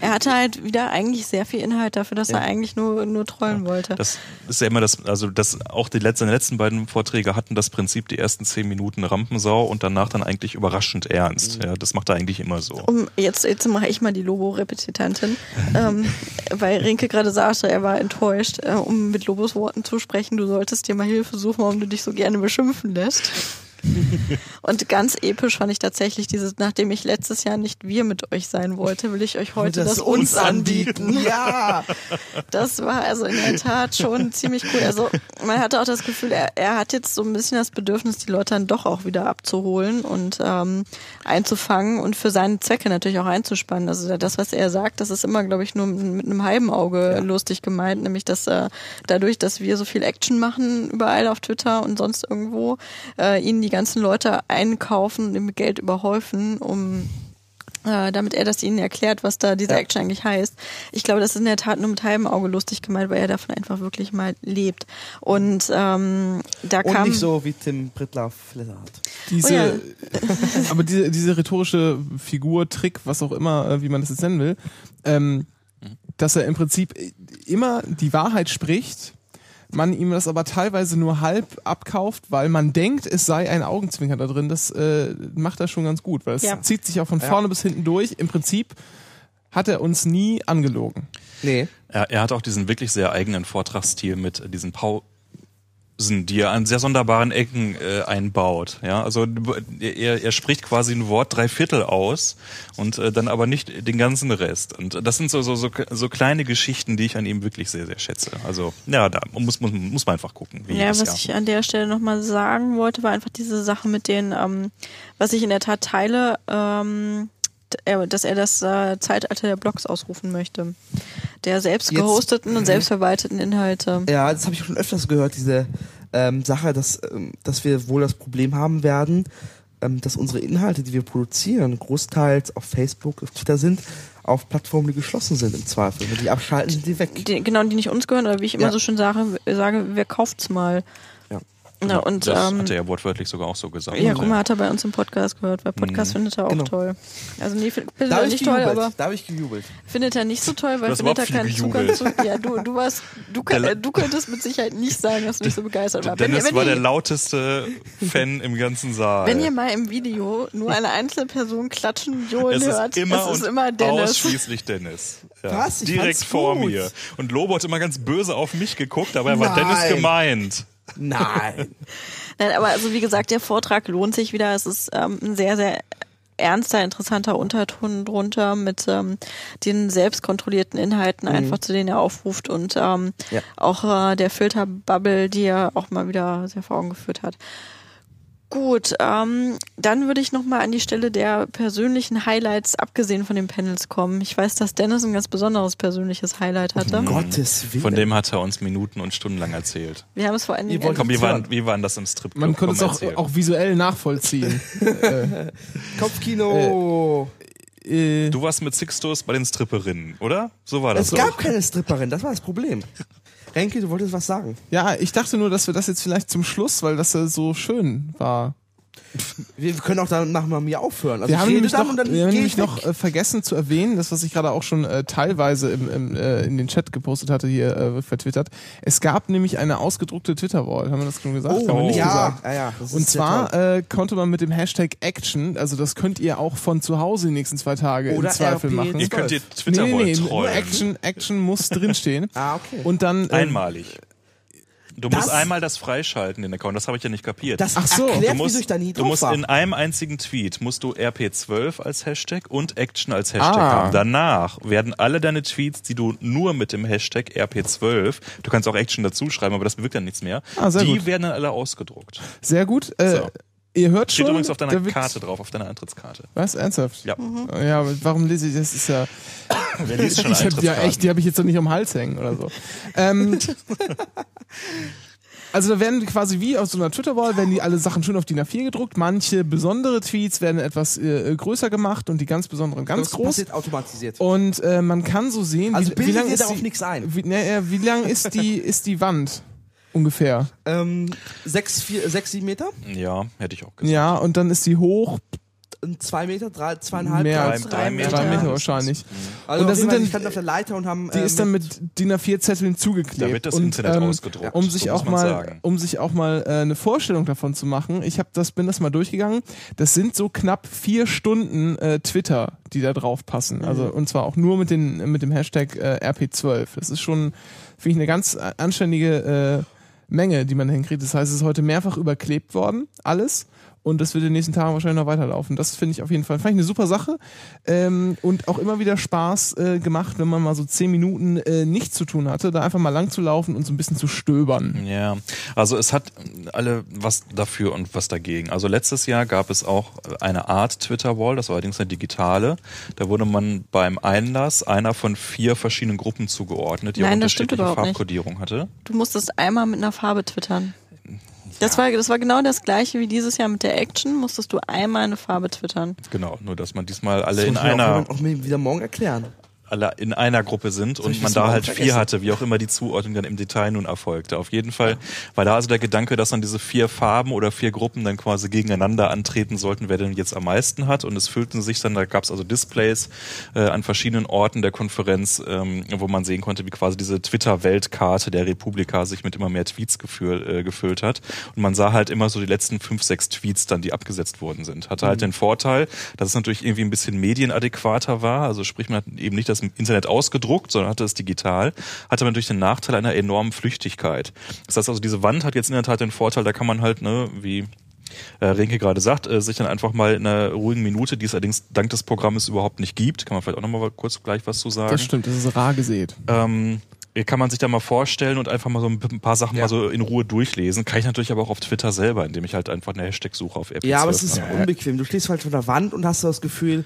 Er hatte halt wieder eigentlich sehr viel Inhalt dafür, dass er eigentlich nur, nur trollen wollte.
das ist ja immer das, also das, auch die letzten, seine letzten beiden Vorträge hatten das Prinzip die ersten zehn Minuten Rampensau und danach dann eigentlich überraschend ernst. Ja, das macht er eigentlich immer so.
Um, jetzt, jetzt mache ich mal die Lobo-Repetitantin, ähm, weil Rinke gerade sagte, er war enttäuscht. Äh, um mit Lobos Worten zu sprechen, du solltest dir mal Hilfe suchen, warum du dich so gerne beschimpfen lässt. Und ganz episch fand ich tatsächlich dieses, nachdem ich letztes Jahr nicht wir mit euch sein wollte, will ich euch heute das, uns anbieten.
Ja,
Das war also in der Tat schon ziemlich cool. Also man hatte auch das Gefühl, er, er hat jetzt so ein bisschen das Bedürfnis, die Leute dann doch auch wieder abzuholen und ähm, einzufangen und für seine Zwecke natürlich auch einzuspannen. Also das, was er sagt, das ist immer, glaube ich, nur mit einem halben Auge lustig gemeint, nämlich dass äh, dadurch, dass wir so viel Action machen überall auf Twitter und sonst irgendwo, äh, ihnen die ganzen Leute einkaufen mit Geld überhäufen, um äh, damit er das ihnen erklärt, was da diese
Ja.
Action eigentlich heißt. Ich glaube, das ist in der Tat nur mit halbem Auge lustig gemeint, weil er davon einfach wirklich mal lebt. Und ähm, da
und
kam
nicht so wie Tim Pritlaff hat.
Diese,
Oh ja.
aber diese, diese rhetorische Figur, Trick, was auch immer, äh, wie man das jetzt nennen will, ähm, dass er im Prinzip immer die Wahrheit spricht, man ihm das aber teilweise nur halb abkauft, weil man denkt, es sei ein Augenzwinker da drin, das äh, macht er schon ganz gut, weil es
Ja.
zieht sich auch von vorne bis hinten durch. Im Prinzip hat er uns nie angelogen.
Nee.
Er, er hat auch diesen wirklich sehr eigenen Vortragsstil mit diesen Pausen, die er an sehr sonderbaren Ecken äh, einbaut. Ja, also er, er spricht quasi ein Wort drei Viertel aus und äh, dann aber nicht den ganzen Rest. Und das sind so, so, so, so kleine Geschichten, die ich an ihm wirklich sehr, sehr schätze. Also ja, da muss, muss, muss man einfach gucken. Wie
Ja, was
Jahr.
ich an der Stelle nochmal sagen wollte, war einfach diese Sache mit den, ähm, was ich in der Tat teile, ähm, dass er das äh, Zeitalter der Blogs ausrufen möchte. Der selbst
Jetzt-
gehosteten und selbstverwalteten Inhalte.
Ja, das habe ich schon öfters gehört, diese ähm, Sache, dass, ähm, dass wir wohl das Problem haben werden, ähm, dass unsere Inhalte, die wir produzieren, großteils auf Facebook, auf Twitter sind, auf Plattformen, die geschlossen sind im Zweifel. Wenn die abschalten, sind die weg.
Die, genau, die nicht uns gehören, oder wie ich immer
Ja.
so schön sage, sage, wer kauft's mal? Na, und
das
ähm,
hat er ja wortwörtlich sogar auch so gesagt.
ja, mal, hat er bei uns im Podcast gehört, weil Podcast findet er auch
Genau.
toll. Also nee, findet
Da
er nicht toll, aber
Da habe ich gejubelt.
findet er nicht so toll, weil findet er keinen Zugang zu. Ja, du, du warst, du, kann, äh, du könntest mit Sicherheit nicht sagen, dass du nicht so begeistert warst. Wenn, ihr-
Dennis
wenn,
war der lauteste Fan im ganzen Saal.
wenn ihr mal im Video nur eine einzelne Person klatschen und johlen
es
hört,
ist immer
es ist immer Dennis.
ausschließlich Dennis. Ja.
Was? Ich
Direkt vor
gut.
mir. Und Lobo hat immer ganz böse auf mich geguckt, aber er war. Dennis gemeint.
Nein.
Nein, aber also wie gesagt, der Vortrag lohnt sich wieder. Es ist ähm, ein sehr, sehr ernster, interessanter Unterton drunter mit ähm, den selbstkontrollierten Inhalten einfach, zu denen er aufruft und ähm,
Ja.
auch äh, der Filterbubble, die er auch mal wieder sehr vor Augen geführt hat. Gut, ähm, dann würde ich nochmal an die Stelle der persönlichen Highlights, abgesehen von den Panels, kommen. Ich weiß, dass Dennis ein ganz besonderes persönliches Highlight hatte.
Um Gottes Willen.
Von dem hat er uns Minuten und Stunden lang erzählt.
Wir haben es vor allen Dingen
Komm, wie
Hören.
war, wie war denn das im Strip?
Man konnte es auch, auch visuell nachvollziehen.
Kopfkino.
äh,
Du warst mit Sixtus bei den Stripperinnen, oder? So war das
es
so.
gab keine Stripperin, das war das Problem. Renke, du wolltest was sagen.
ja, ich dachte nur, dass wir das jetzt vielleicht zum Schluss, weil das ja so schön war.
Wir können auch dann nach mir aufhören. Also
wir
ich
haben nämlich noch, wir haben nämlich noch äh, vergessen zu erwähnen, das was ich gerade auch schon äh, teilweise im, im, äh, in den Chat gepostet hatte, hier äh, vertwittert. Es gab nämlich eine ausgedruckte Twitter-Wall, haben wir das schon gesagt? haben wir nicht
ja,
gesagt.
ja, ja,
Und zwar äh, konnte man mit dem Hashtag Action, also das könnt ihr auch von zu Hause die nächsten zwei Tage
Oder
im Zweifel
RP
machen.
Ihr könnt ihr
Nee,
Twitter
nee, nee,
trollen.
Action, Action muss drinstehen.
Ah, okay.
Und dann äh,
Einmalig. Du
Das-
musst einmal das freischalten, den Account. Das habe ich ja nicht kapiert.
das
Ach so.
erklärt,
du musst,
ich da nie
du
drauf
musst
war.
in einem einzigen Tweet musst du RP12 als Hashtag und Action als Hashtag
Ah.
haben. Danach werden alle deine Tweets, die du nur mit dem Hashtag RP12, du kannst auch Action dazu schreiben, aber das bewirkt dann nichts mehr,
Ah,
die
gut.
werden dann alle ausgedruckt.
Sehr gut. Äh,
So.
Ihr hört
Steht
schon.
übrigens auf deiner Karte drauf, auf deiner Eintrittskarte.
Was? Ernsthaft?
Ja.
Ja, aber warum lese ich das? Ist ja.
Wer liest schon
ich hab, ja echt, die habe ich jetzt doch nicht am Hals hängen oder so. ähm, also da werden quasi wie auf so einer Twitter-Wall werden die alle Sachen schön auf DIN A4 gedruckt. Manche besondere Tweets werden etwas äh, größer gemacht und die ganz besonderen ganz
das
groß.
passiert automatisiert.
Und äh, man kann so sehen,
Also
wie, wie
bildet
lang
dir
ist
darauf
die,
nichts ein.
Wie, äh, wie lang ist die ist die Wand ungefähr?
Ähm, sechs, vier, sechs, sieben Meter?
Ja, hätte ich auch gesagt.
Ja, und dann ist die hoch
Zwei Meter, drei, zweieinhalb?
mehr
drei,
als
drei
drei
Meter.
Drei Meter
Ja.
wahrscheinlich.
Also
Und
jeden
sind
Fall,
dann-
die standen auf der Leiter und haben.
Die
äh,
ist dann mit DIN A4 Zetteln zugeklebt.
Da wird das
und,
Internet
ähm,
ausgedruckt.
Um
so
sich
muss
auch mal,
sagen.
um sich auch mal äh, eine Vorstellung davon zu machen. Ich habe das, bin das mal durchgegangen. Das sind so knapp vier Stunden äh, Twitter, die da drauf passen. Also und zwar auch nur mit den mit dem Hashtag äh, RP12. Das ist schon, finde ich, eine ganz anständige äh, Menge, die man hinkriegt. Das heißt, es ist heute mehrfach überklebt worden, alles. Und das wird in den nächsten Tagen wahrscheinlich noch weiterlaufen. Das finde ich auf jeden Fall, fand ich eine super Sache. Ähm, und auch immer wieder Spaß äh, gemacht, wenn man mal so zehn Minuten äh, nichts zu tun hatte, da einfach mal lang zu laufen und so ein bisschen zu stöbern.
Ja, also es hat alle was dafür und was dagegen. Also letztes Jahr gab es auch eine Art Twitter-Wall, das war allerdings eine digitale. Da wurde man beim Einlass einer von vier verschiedenen Gruppen zugeordnet, die
Nein,
auch unterschiedliche
überhaupt nicht.
Farbkodierung hatte.
Du musstest einmal mit einer Farbe twittern. Das war, das war genau das gleiche wie dieses Jahr mit der Action, musstest du einmal eine Farbe twittern.
Genau, nur dass man diesmal alle
das
in
muss auch
einer
auch mir wieder morgen erklären.
Alle in einer Gruppe sind und man da halt vier hatte, wie auch immer die Zuordnung dann im Detail nun erfolgte. Auf jeden Fall war da also der Gedanke, dass dann diese vier Farben oder vier Gruppen dann quasi gegeneinander antreten sollten, wer denn jetzt am meisten hat. Und es füllten sich dann, da gab es also Displays äh, an verschiedenen Orten der Konferenz, ähm, wo man sehen konnte, wie quasi diese Twitter-Weltkarte der Republika sich mit immer mehr Tweets gefühl, äh, gefüllt hat. Und man sah halt immer so die letzten fünf, sechs Tweets dann, die abgesetzt worden sind. Hatte halt den Vorteil, dass es natürlich irgendwie ein bisschen medienadäquater war. Also sprich, man hat eben nicht das im Internet ausgedruckt, sondern hatte es digital. Hatte man natürlich den Nachteil einer enormen Flüchtigkeit. Das heißt also, diese Wand hat jetzt in der Tat den Vorteil, da kann man halt, ne, wie äh, Renke gerade sagt, äh, sich dann einfach mal in einer ruhigen Minute, die es allerdings dank des Programmes überhaupt nicht gibt, kann man vielleicht auch nochmal kurz gleich was zu sagen.
Das stimmt, das ist rar gesät.
Ähm, kann man sich da mal vorstellen und einfach mal so ein paar Sachen
Ja.
mal so in Ruhe durchlesen. Kann ich natürlich aber auch auf Twitter selber, indem ich halt einfach eine Hashtag-Suche auf RP12
Ja, aber es ist
mache.
unbequem. Du stehst halt vor der Wand und hast das Gefühl,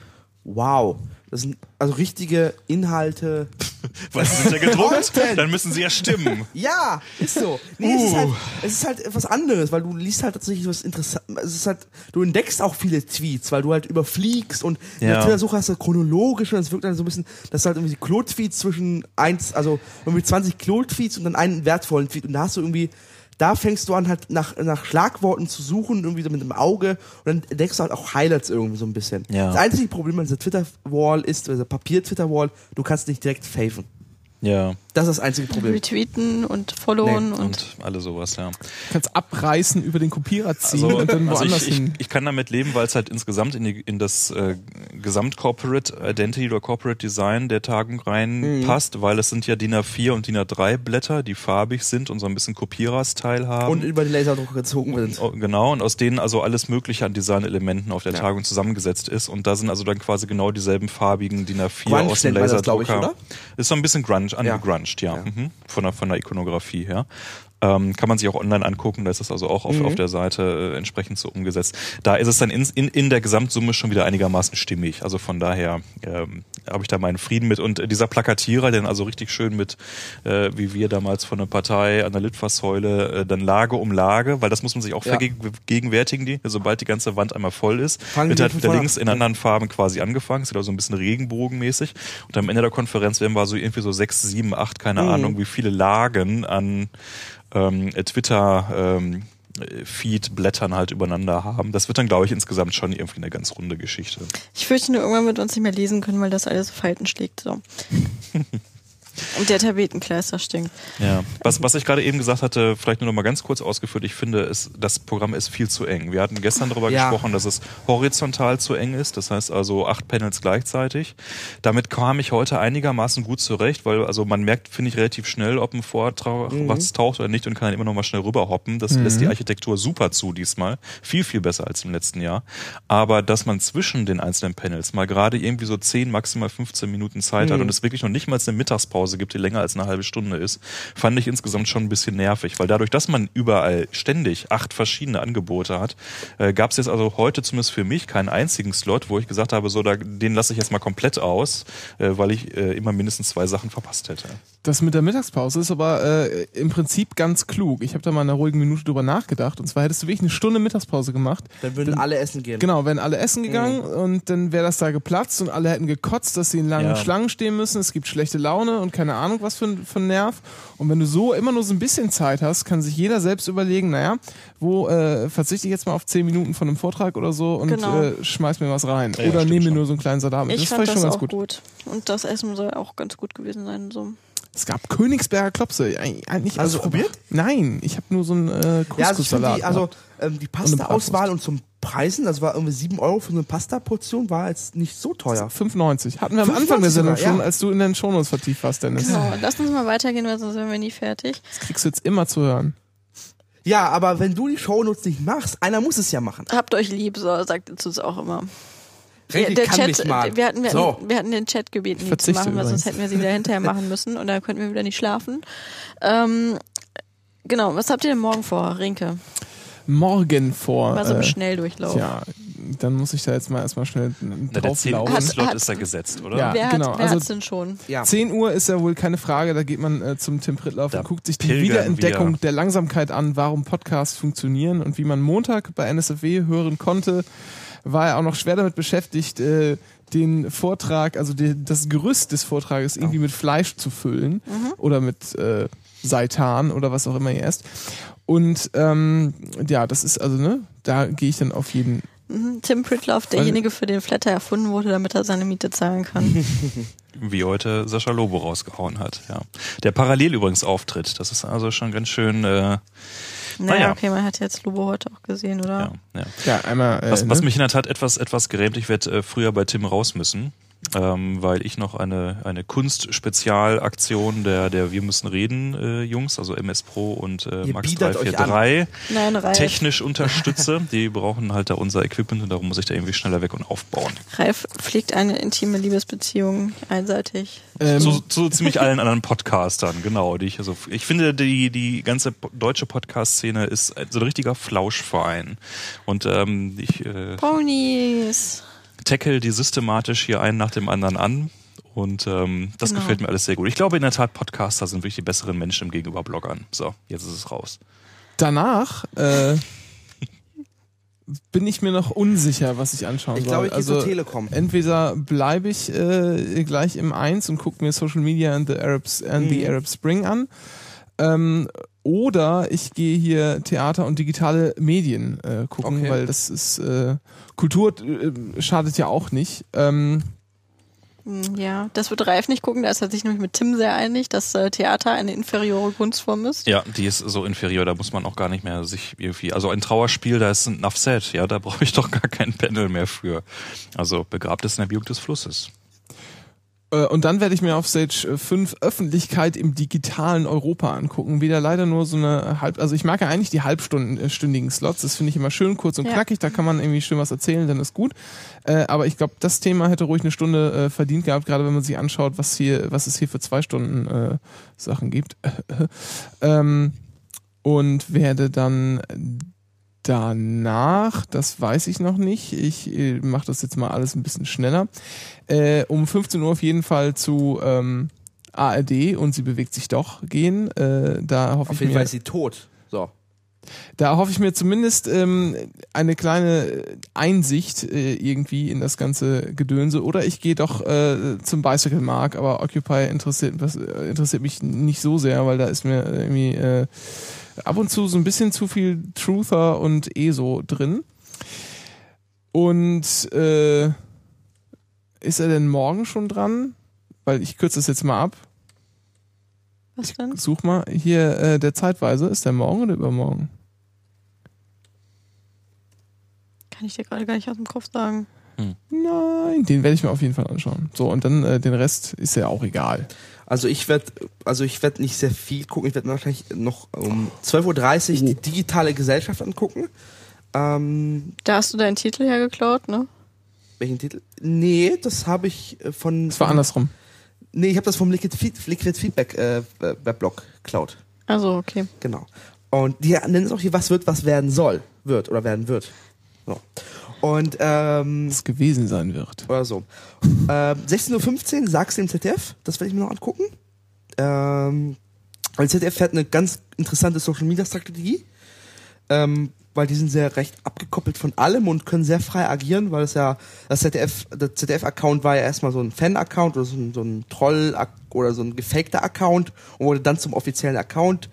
wow, das sind also richtige Inhalte.
Was sind ja gedruckt? Dann müssen sie ja stimmen.
Ja, ist so. Nee, es, ist halt, es ist halt etwas anderes, weil du liest halt tatsächlich was Interessantes. Es ist halt, du entdeckst auch viele Tweets, weil du halt überfliegst und in
Ja.
der Twitter-Suche hast du chronologisch und es wirkt dann so ein bisschen, das ist halt irgendwie die Klo-Tweets zwischen eins, also irgendwie 20 Klo-Tweets und dann einen wertvollen Tweet und da hast du irgendwie, da fängst du an halt nach, nach Schlagworten zu suchen, irgendwie so mit dem Auge und dann entdeckst du halt auch Highlights irgendwie so ein bisschen.
Ja.
Das einzige Problem an dieser Twitter-Wall ist, dieser Papier-Twitter-Wall, du kannst nicht direkt faven.
Ja,
Das ist das einzige Problem.
Retweeten und followen
Nee,
und,
und alle sowas, ja.
Du kannst abreißen, über den Kopierer ziehen
Also,
und dann
also
woanders
ich, ich,
hin.
ich kann damit leben, weil es halt insgesamt in, die, in das äh, Gesamt-Corporate Identity oder Corporate Design der Tagung reinpasst, weil es sind ja DIN A4 und DIN A3 Blätter, die farbig sind und so ein bisschen Kopierer-Style haben.
Und über den Laserdrucker gezogen sind.
Oh, Genau, und aus denen also alles Mögliche an Designelementen auf der
Ja.
Tagung zusammengesetzt ist. Und da sind also dann quasi genau dieselben farbigen DIN A4
Grunge
aus dem
man das, ich,
Laserdrucker.
oder?
Ist so ein bisschen grunge, angegrunged, ja.
Ja.
Mhm. Von, der, von der Ikonografie her. Ähm, kann man sich auch online angucken, da ist das also auch auf,
Mhm.
auf der Seite äh, entsprechend so umgesetzt. Da ist es dann in, in, in der Gesamtsumme schon wieder einigermaßen stimmig. Also von daher ähm, habe ich da meinen Frieden mit. Und dieser Plakatierer, der also richtig schön mit, äh, wie wir damals von der Partei an der Litfaßsäule, äh, dann Lage um Lage, weil das muss man sich auch
Ja.
vergegenwärtigen, die, sobald die ganze Wand einmal voll ist,
Fangen
wird
wir
halt wieder links
an.
in anderen Farben quasi angefangen. Es wird also ein bisschen regenbogenmäßig. Und am Ende der Konferenz werden wir so irgendwie so sechs, sieben, acht, keine
Mhm.
Ahnung, wie viele Lagen an ähm, Twitter ähm, Feed-Blättern halt übereinander haben. Das wird dann, glaube ich, insgesamt schon irgendwie eine ganz runde Geschichte.
ich fürchte nur, irgendwann wird uns nicht mehr lesen können, weil das alles so Falten schlägt. So. und der Tapetenkleister stinkt.
Ja. Was, was ich gerade eben gesagt hatte, vielleicht nur noch mal ganz kurz ausgeführt, ich finde, es, das Programm ist viel zu eng. Wir hatten gestern darüber
Ja.
gesprochen, dass es horizontal zu eng ist, das heißt also acht Panels gleichzeitig. Damit kam ich heute einigermaßen gut zurecht, weil also man merkt, finde ich, relativ schnell, ob ein Vortrag was taucht oder nicht und kann dann immer noch mal schnell rüberhoppen. Das lässt die Architektur super zu diesmal. Viel, viel besser als im letzten Jahr. Aber dass man zwischen den einzelnen Panels mal gerade irgendwie so 10, maximal 15 Minuten Zeit hat und es wirklich noch nicht mal eine Mittagspause Mittagspause gibt, die länger als eine halbe Stunde ist, fand ich insgesamt schon ein bisschen nervig, weil dadurch, dass man überall ständig acht verschiedene Angebote hat, äh, gab es jetzt also heute zumindest für mich keinen einzigen Slot, wo ich gesagt habe, so, da, den lasse ich jetzt mal komplett aus, äh, weil ich äh, immer mindestens zwei Sachen verpasst hätte.
Das mit der Mittagspause ist aber äh, im Prinzip ganz klug. Ich habe da mal in einer ruhigen Minute drüber nachgedacht. Und zwar hättest du wirklich eine Stunde Mittagspause gemacht.
Dann würden
Dann-
alle essen gehen.
Genau, wären alle essen gegangen und dann wäre das da geplatzt und alle hätten gekotzt, dass sie in langen
Ja.
Schlangen stehen müssen. Es gibt schlechte Laune und keine Ahnung was für, ein- für ein Nerv. Und wenn du so immer nur so ein bisschen Zeit hast, kann sich jeder selbst überlegen, naja, wo äh, verzichte ich jetzt mal auf zehn Minuten von einem Vortrag oder so und
Genau.
äh, schmeiß mir was rein.
Ja,
oder nehme mir nur so einen kleinen Salat mit.
Ich
das
fand
ich
das
schon ganz
auch
gut.
gut. Und das Essen soll auch ganz gut gewesen sein. So.
Es gab Königsberger Klopse. Eig- Eigentlich
Hast du
also-
probiert?
Nein, ich habe nur so einen äh,
Ja, also
Couscous-Salat.
die, also ähm, die
eine
Pasta-Auswahl und zum Preisen, das war irgendwie 7 Euro für eine Pasta-Portion, war jetzt nicht so teuer.
5,90. Hatten wir am
5,90
Anfang der Sendung schon,
ja.
als du in den Shownotes vertieft warst, Dennis.
So, lass uns mal weitergehen, weil sonst werden wir nie fertig.
Das kriegst du jetzt immer zu hören.
Ja, aber wenn du die Shownotes nicht machst, einer muss es ja machen.
Habt euch lieb, so sagt ihr es auch immer.
Renke
der
kann
Chat,
mich mal.
Wir, hatten, wir,
So.
hatten, wir hatten den Chat gebeten, die zu machen, weil sonst hätten wir sie wieder hinterher machen müssen und dann könnten wir wieder nicht schlafen. Ähm, genau, was habt ihr denn morgen vor, Rinke?
Morgen vor.
Mal so im
äh,
Schnelldurchlauf.
Tja, dann muss ich da jetzt mal erstmal schnell
Na, der 10
drauflaufen.
Uhr
Hat-
Slot ist da gesetzt, oder?
Ja.
wer
genau,
hat, wer
also-
denn schon?
Ja.
10 Uhr ist ja wohl keine Frage, da geht man äh, zum Tim Prittlauf
Da
und guckt sich die Wiederentdeckung
wir.
der Langsamkeit an, warum Podcasts funktionieren und wie man Montag bei NSFW hören konnte, war er auch noch schwer damit beschäftigt, äh, den Vortrag, also die, das Gerüst des Vortrages irgendwie mit Fleisch zu füllen oder mit äh, Seitan oder was auch immer ihr esst. Und ähm, ja, das ist also, ne, da gehe ich dann auf jeden
Mhm. Tim Pritloff, derjenige, für den Flatter erfunden wurde, damit er seine Miete zahlen kann.
Wie heute Sascha Lobo rausgehauen hat, ja. Der parallel übrigens auftritt. Das ist also schon ganz schön, äh,
naja,
Naja.
okay, man hat jetzt Lobo heute auch gesehen, oder?
ja, ja.
Ja, einmal. Äh,
Was, was
ne?
mich in der Tat etwas, etwas gerämt, ich werde äh, früher bei Tim raus müssen, ähm, weil ich noch eine, eine Kunstspezialaktion der, der Wir müssen reden äh, Jungs, also MS Pro und äh,
Ihr
Max
biedert euch
343
Nein, Ralf.
technisch unterstütze. Die brauchen halt da unser Equipment und darum muss ich da irgendwie schneller weg und aufbauen.
Ralf pflegt eine intime Liebesbeziehung einseitig.
Ähm,
zu, zu ziemlich allen anderen Podcastern, genau. Die ich, also, ich finde, die, die ganze deutsche Podcast-Szene ist so ein richtiger Flauschverein. Und ähm, ich äh,
Ponys.
Tackle die systematisch hier einen nach dem anderen an. Und ähm, das
Genau.
gefällt mir alles sehr gut. Ich glaube in der Tat, Podcaster sind wirklich die besseren Menschen gegenüber Bloggern. So, jetzt ist es raus.
danach äh, bin ich mir noch unsicher, was ich anschauen
Ich
soll.
glaube, ich gehe
also
Telekom.
entweder bleibe ich äh, gleich im Eins und gucke mir Social Media and the Arabs and the
Mhm.
Arab Spring an. Ähm, oder ich gehe hier Theater und digitale Medien äh, gucken,
Okay.
weil das ist äh, Kultur äh, schadet ja auch nicht. Ähm,
Hm, Ja, das wird Ralf nicht gucken, da ist er sich nämlich mit Tim sehr einig, dass äh, Theater eine inferiore Kunstform ist.
Ja, die ist so inferior, da muss man auch gar nicht mehr sich irgendwie. Also ein Trauerspiel, da ist ein Enough Set, ja, da brauche ich doch gar kein Panel mehr für. Also begrabt es in der Biegung des Flusses.
Äh, Und dann werde ich mir auf Stage äh, 5 Öffentlichkeit im digitalen Europa angucken. Wieder leider nur so eine halb, also ich mag ja eigentlich die halbstündigen Slots, das finde ich immer schön kurz und
Ja.
knackig, da kann man irgendwie schön was erzählen, dann ist gut. Äh, aber ich glaube, das Thema hätte ruhig eine Stunde äh, verdient gehabt, gerade wenn man sich anschaut, was hier, was es hier für zwei Stunden äh, Sachen gibt. ähm, und werde dann danach, das weiß ich noch nicht, ich äh, mache das jetzt mal alles ein bisschen schneller, äh, um 15 Uhr auf jeden Fall zu ähm, ARD und sie bewegt sich doch gehen. Äh, da hoffe
Auf
ich
jeden
mir,
Fall ist sie tot. So.
da hoffe ich mir zumindest ähm, eine kleine Einsicht äh, irgendwie in das ganze Gedönse. Oder ich gehe doch äh, zum Bicycle Mark, aber Occupy interessiert, äh, interessiert mich nicht so sehr, weil da ist mir irgendwie äh, ab und zu so ein bisschen zu viel Truther und ESO drin. Und äh, ist er denn morgen schon dran? Weil ich kürze das jetzt mal ab.
Was denn?
Such mal hier äh, der Zeitweise. Ist der morgen oder übermorgen?
Kann ich dir gerade gar nicht aus dem Kopf sagen.
Nein, den werde ich mir auf jeden Fall anschauen. So, und dann äh, den Rest ist ja auch egal.
Also ich werde also ich werde nicht sehr viel gucken. Ich werde wahrscheinlich noch um 12.30 Uhr die digitale Gesellschaft angucken. Ähm,
Da hast du deinen Titel hergeklaut, ne?
welchen Titel? Nee, das habe ich äh, von.
Es war andersrum.
Nee, ich habe das vom Liquid, Feed, Liquid Feedback äh, Weblog Cloud.
Also, okay.
Genau. Und die nennen es auch hier, was wird, was werden soll. Wird oder werden wird. So. Und ähm,
Was gewesen sein wird.
oder so. Ähm, 16.15 Uhr sagst du im ZDF, das werde ich mir noch angucken. Ähm, weil ZDF hat eine ganz interessante Social Media Strategie, ähm, weil die sind sehr recht abgekoppelt von allem und können sehr frei agieren, weil es ja das ZDF, der ZDF-Account war ja erstmal so ein Fan-Account oder so ein, so ein Troll- oder so ein gefakter Account und wurde dann zum offiziellen Account.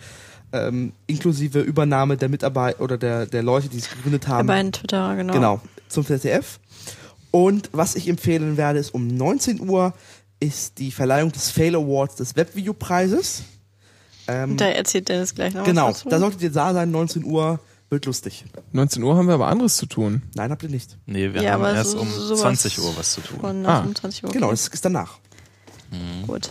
Ähm, inklusive Übernahme der Mitarbeiter oder der, der Leute, die es gegründet
Der
haben.
beiden Twitter, genau.
Genau, zum ZDF. Und was ich empfehlen werde, ist um 19 Uhr ist die Verleihung des Fail Awards des Webvideopreises. Ähm,
Da erzählt Dennis gleich noch
genau,
was dazu.
da solltet ihr da sein, 19 Uhr, wird lustig.
19 Uhr haben wir aber anderes zu tun.
Nein, habt ihr nicht.
Nee, wir
Ja,
haben
aber
erst
so-
um
sowas
20 Uhr was zu tun.
Ah.
25 Uhr.
Genau, das ist danach.
Gut.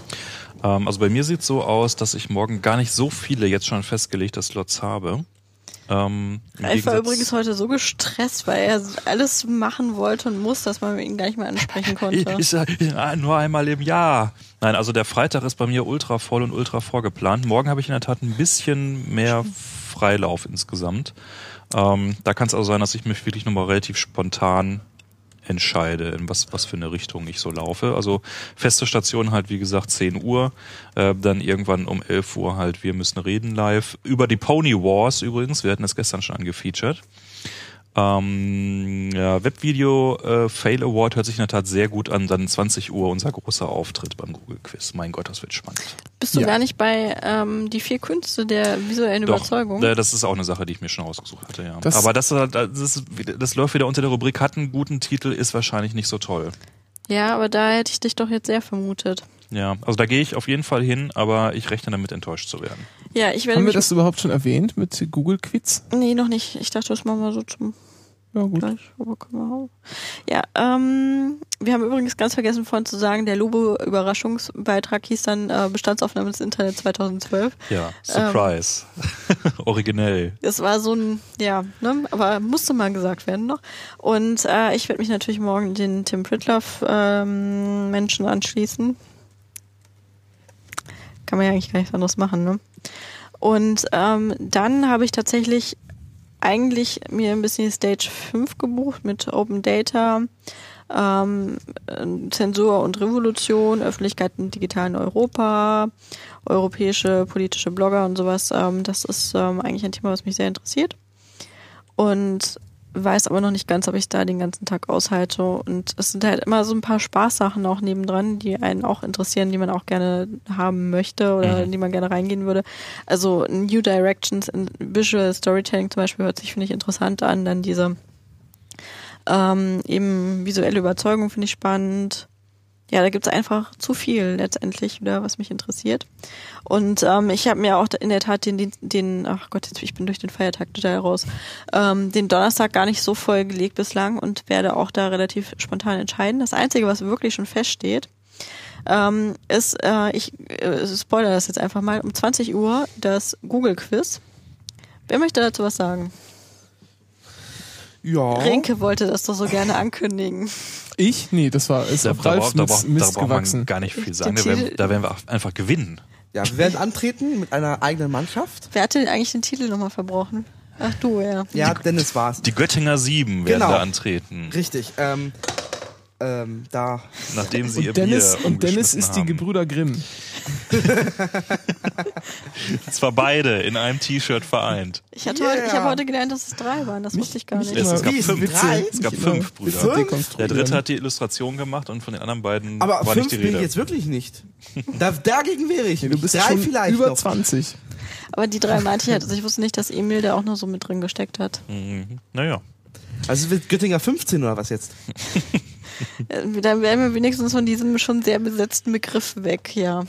Ähm, also bei mir sieht so aus, dass ich morgen gar nicht so viele jetzt schon festgelegte Slots habe. Ähm,
Ralf war übrigens heute so gestresst, weil er alles machen wollte und muss, dass man ihn gar nicht mehr ansprechen konnte.
Ich, ich, ich, nur einmal im Jahr. Nein, also der Freitag ist bei mir ultra voll und ultra vorgeplant. Morgen habe ich in der Tat ein bisschen mehr Freilauf insgesamt. Ähm, da kann es also sein, dass ich mich wirklich nochmal relativ spontan entscheide, in was, was für eine Richtung ich so laufe. Also feste Station halt, wie gesagt, 10 Uhr. Äh, dann irgendwann um 11 Uhr halt, wir müssen reden live. Über die Pony Wars übrigens, wir hatten das gestern schon angefeatured. Ähm, ja, Webvideo äh, Fail Award hört sich in der Tat sehr gut an. Dann 20 Uhr unser großer Auftritt beim Google Quiz. Mein Gott, das wird spannend.
Bist du
Ja.
gar nicht bei ähm, die vier Künste der visuellen Überzeugung?
äh, das ist auch eine Sache, die ich mir schon ausgesucht hatte, ja.
Das-
Aber das, äh, das, das läuft wieder unter der Rubrik, hat einen guten Titel, ist wahrscheinlich nicht so toll.
Ja, aber da hätte ich dich doch jetzt sehr vermutet.
Ja, also da gehe ich auf jeden Fall hin, aber ich rechne damit enttäuscht zu werden.
Ja, ich werde
Haben wir das überhaupt schon erwähnt mit Google Quiz?
nee, noch nicht. Ich dachte, das machen wir so zum
Ja, gut.
gleich. Aber können wir auch. Ja, ähm, wir haben übrigens ganz vergessen vorhin zu sagen, der Lobo-Überraschungsbeitrag hieß dann äh, Bestandsaufnahme des Internet 2012.
Ja, Surprise. Originell.
Das war so ein, ja, ne, aber musste mal gesagt werden noch. Und äh, ich werde mich natürlich morgen den Tim Pritloff ähm, Menschen anschließen. Kann man ja eigentlich gar nichts anderes machen, ne? Und ähm, dann habe ich tatsächlich eigentlich mir ein bisschen Stage 5 gebucht mit Open Data, ähm, äh, Zensur und Revolution, Öffentlichkeit im digitalen Europa, europäische politische Blogger und sowas. Ähm, das ist ähm, eigentlich ein Thema, was mich sehr interessiert. Und weiß aber noch nicht ganz, ob ich da den ganzen Tag aushalte. Und es sind halt immer so ein paar Spaßsachen auch nebendran, die einen auch interessieren, die man auch gerne haben möchte oder
Mhm.
in die man gerne reingehen würde. Also New Directions in Visual Storytelling zum Beispiel hört sich, finde ich, interessant an. Dann diese ähm, eben visuelle Überzeugung finde ich spannend. Ja, da gibt's einfach zu viel letztendlich wieder, was mich interessiert. Und ähm, ich habe mir auch in der Tat den, den, den, ach Gott, jetzt, ich bin durch den Feiertag total raus, ähm, den Donnerstag gar nicht so voll gelegt bislang und werde auch da relativ spontan entscheiden. Das Einzige, was wirklich schon feststeht, ähm, ist, äh, ich äh, spoiler das jetzt einfach mal, um 20 Uhr das Google Quiz. Wer möchte dazu was sagen?
Ja.
Renke wollte das doch so gerne ankündigen.
Ich? Nee, das war ist
Da,
auf
da,
Ralf
braucht, da,
Mist,
braucht, da
Mist
braucht man
gewachsen.
gar nicht viel sagen. Da werden,
Titel-
da werden wir einfach gewinnen.
Ja, wir werden antreten mit einer eigenen Mannschaft.
Wer hat denn eigentlich den Titel nochmal verbrochen? Ach du, ja.
Ja, Dennis war's.
Die Göttinger Sieben werden
Genau.
da antreten,
Richtig. Ähm, ähm, da.
nachdem sie ihr
Und Dennis,
Bier
und Dennis ist die
haben.
Gebrüder Grimm.
Zwar beide in einem T-Shirt vereint.
Ich,
Yeah.
heute, ich habe heute gelernt, dass es drei waren. Das wusste ich gar nicht.
Es, es gab fünf,
drei?
es gab fünf Brüder.
Fünf?
Der dritte hat die Illustration gemacht und von den anderen beiden
Aber
war
fünf
nicht die
bin ich
Rede.
jetzt wirklich nicht. Da, dagegen wäre ich.
Du bist
Drei
schon
vielleicht
über
noch.
20.
Aber die drei meinte ich halt. Also ich wusste nicht, dass Emil da auch noch so mit drin gesteckt hat.
Mhm. Naja.
Also wird Göttinger 15 oder was jetzt?
Äh, Dann wären wir wenigstens von diesem schon sehr besetzten Begriff weg, ja.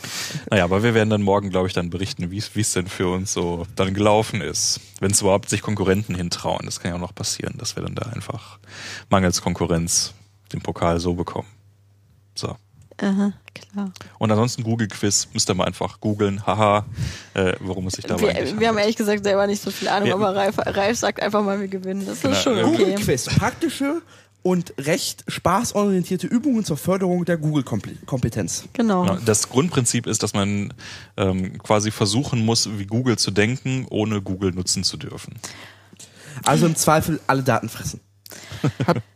Naja, aber wir werden dann morgen, glaube ich, dann berichten, wie es wie es denn für uns so dann gelaufen ist. Wenn es überhaupt sich Konkurrenten hintrauen. Das kann ja auch noch passieren, dass wir dann da einfach mangels Konkurrenz den Pokal so bekommen. So.
Aha, klar.
Und ansonsten Google Quiz müsst ihr mal einfach googeln. Haha, äh, worum es sich dabei
Wir, wir haben
handelt.
ehrlich gesagt selber nicht so viel Ahnung,
Ja.
aber Ralf, Ralf sagt einfach mal, wir gewinnen. Das
Genau,
ist schon
ja.
okay.
Google Quiz. Praktische und Recht spaßorientierte Übungen zur Förderung der Google-Kompetenz.
Genau.
Ja, das Grundprinzip ist, dass man ähm, quasi versuchen muss, wie Google zu denken, ohne Google nutzen zu dürfen.
Also im Zweifel alle Daten fressen.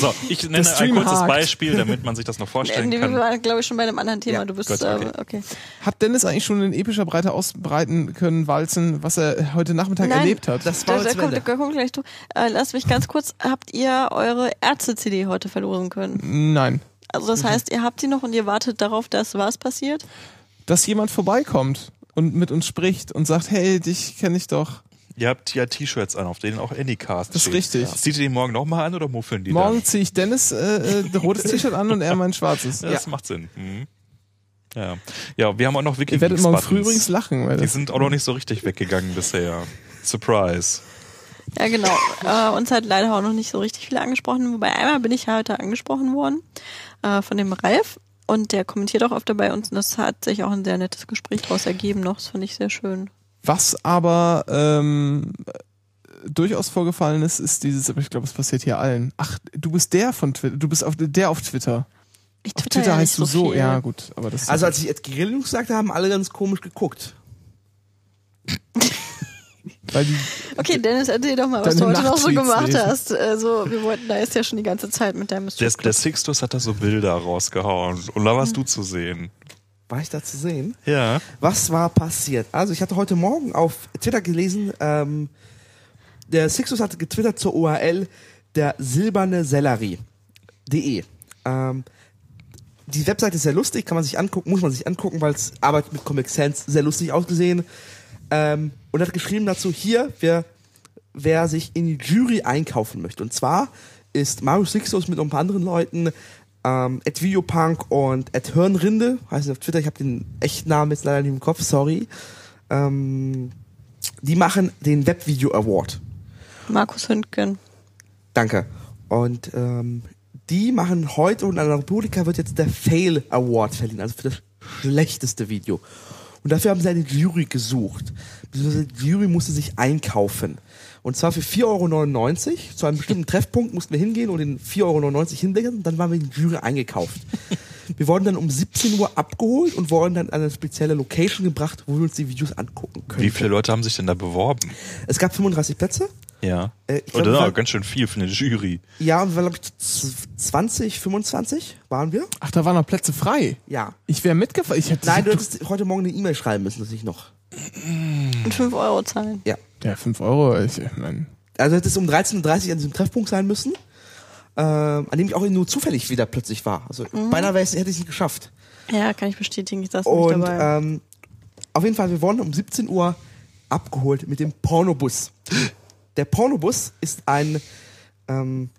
So, ich nenne ein
Stream
kurzes
hakt.
Beispiel, damit man sich das noch vorstellen
Nee, wir
kann.
waren, glaube ich, schon bei einem anderen Thema.
Ja,
du bist,
gut,
äh,
okay.
okay.
Hat Dennis eigentlich schon in epischer Breite ausbreiten können, walzen, was er heute Nachmittag
Nein.
erlebt hat?
Das war
Da, da, kommt, da kommt gleich du. Äh, lass mich ganz kurz. Habt ihr eure Ärzte-CD heute verlosen können?
Nein.
Also das heißt, ihr habt sie noch und ihr wartet darauf, dass was passiert?
Dass jemand vorbeikommt und mit uns spricht und sagt, hey, dich kenne ich doch.
Ihr habt ja T-Shirts an, auf denen auch Anycast
Das ist
steht.
richtig.
Zieht ihr die morgen nochmal an oder muffeln die
Morgen ziehe ich Dennis äh, äh, rotes T-Shirt an und er mein schwarzes.
Ja, das macht Sinn. Mhm. Ja. ja, wir haben auch noch
Ihr werdet morgen früh übrigens lachen. Weil
Die sind auch noch nicht so richtig weggegangen bisher. Surprise.
Ja, genau. Äh, uns hat leider auch noch nicht so richtig viele angesprochen. Wobei einmal bin ich heute angesprochen worden äh, von dem Ralf. Und der kommentiert auch öfter bei uns. Und das hat sich auch ein sehr nettes Gespräch daraus ergeben noch. Das fand ich sehr schön.
Was aber ähm, durchaus vorgefallen ist, ist dieses, aber ich glaube, es passiert hier allen. Ach, du bist der von Twitter, du bist auf, der auf Twitter.
Ich
Auf
twitter
Twitter
ja nicht
heißt du so,
viel.
ja gut, aber das
Also als ich Guerrillo gesagt habe, haben alle ganz komisch geguckt.
weil die,
Okay, Dennis, erzähl doch mal, was du heute noch so gemacht
lesen.
hast. Also, wir wollten da jetzt ja schon die ganze Zeit mit deinem
Der, der Sixtus hat da so Bilder rausgehauen. Und da warst du zu sehen.
War ich da zu sehen?
Ja.
Was war passiert? Also ich hatte heute Morgen auf Twitter gelesen, ähm, der Sixus hatte getwittert zur URL der silberne Sellerie.de. Ähm, die Webseite ist sehr lustig, kann man sich angucken, muss man sich angucken, weil es arbeitet mit Comic Sans sehr lustig ausgesehen. Ähm, und hat geschrieben dazu, hier, wer, wer sich in die Jury einkaufen möchte. Und zwar ist Mario Sixtus mit ein paar anderen Leuten, ähm, at Videopunk und at Hirnrinde, heißt es auf Twitter, ich habe den echten Namen jetzt leider nicht im Kopf, sorry. Ähm, die machen den Webvideo Award.
Markus Hündgen.
Danke. Und ähm, die machen heute und an der Republika wird jetzt der Fail Award verliehen, also für das schlechteste Video. Und dafür haben sie eine Jury gesucht. Beziehungsweise Die Jury musste sich einkaufen. Und zwar für 4,99 Euro. Zu einem bestimmten Treffpunkt mussten wir hingehen und den 4,99 Euro hinlegen. Und dann waren wir in die Jury eingekauft. Wir wurden dann um 17 Uhr abgeholt und wurden dann an eine spezielle Location gebracht, wo wir uns die Videos angucken können.
Wie viele Leute haben sich denn da beworben?
Es gab 35 Plätze.
Ja.
Äh,
Oder ja,
wir-
ganz schön viel für eine Jury.
Ja, und wir waren, glaube ich, z- 20, 25 waren wir.
ach, da waren noch Plätze frei.
Ja.
Ich wäre mitgefahren. Ich hätte
Nein, du hättest heute Morgen eine E-Mail schreiben müssen, dass ich noch.
Und 5 Euro zahlen.
Ja.
ja, 5 Euro. Ich mein,
Also hätte es um 13.30 Uhr an diesem Treffpunkt sein müssen, ähm, an dem ich auch nur zufällig wieder plötzlich war. Also beinahe wäre es- hätte ich es nicht geschafft.
Ja, kann ich bestätigen. Ich saß nicht
Und
dabei.
ähm, auf jeden Fall, wir wurden um 17 Uhr abgeholt mit dem Pornobus. Der Pornobus ist ein, ähm,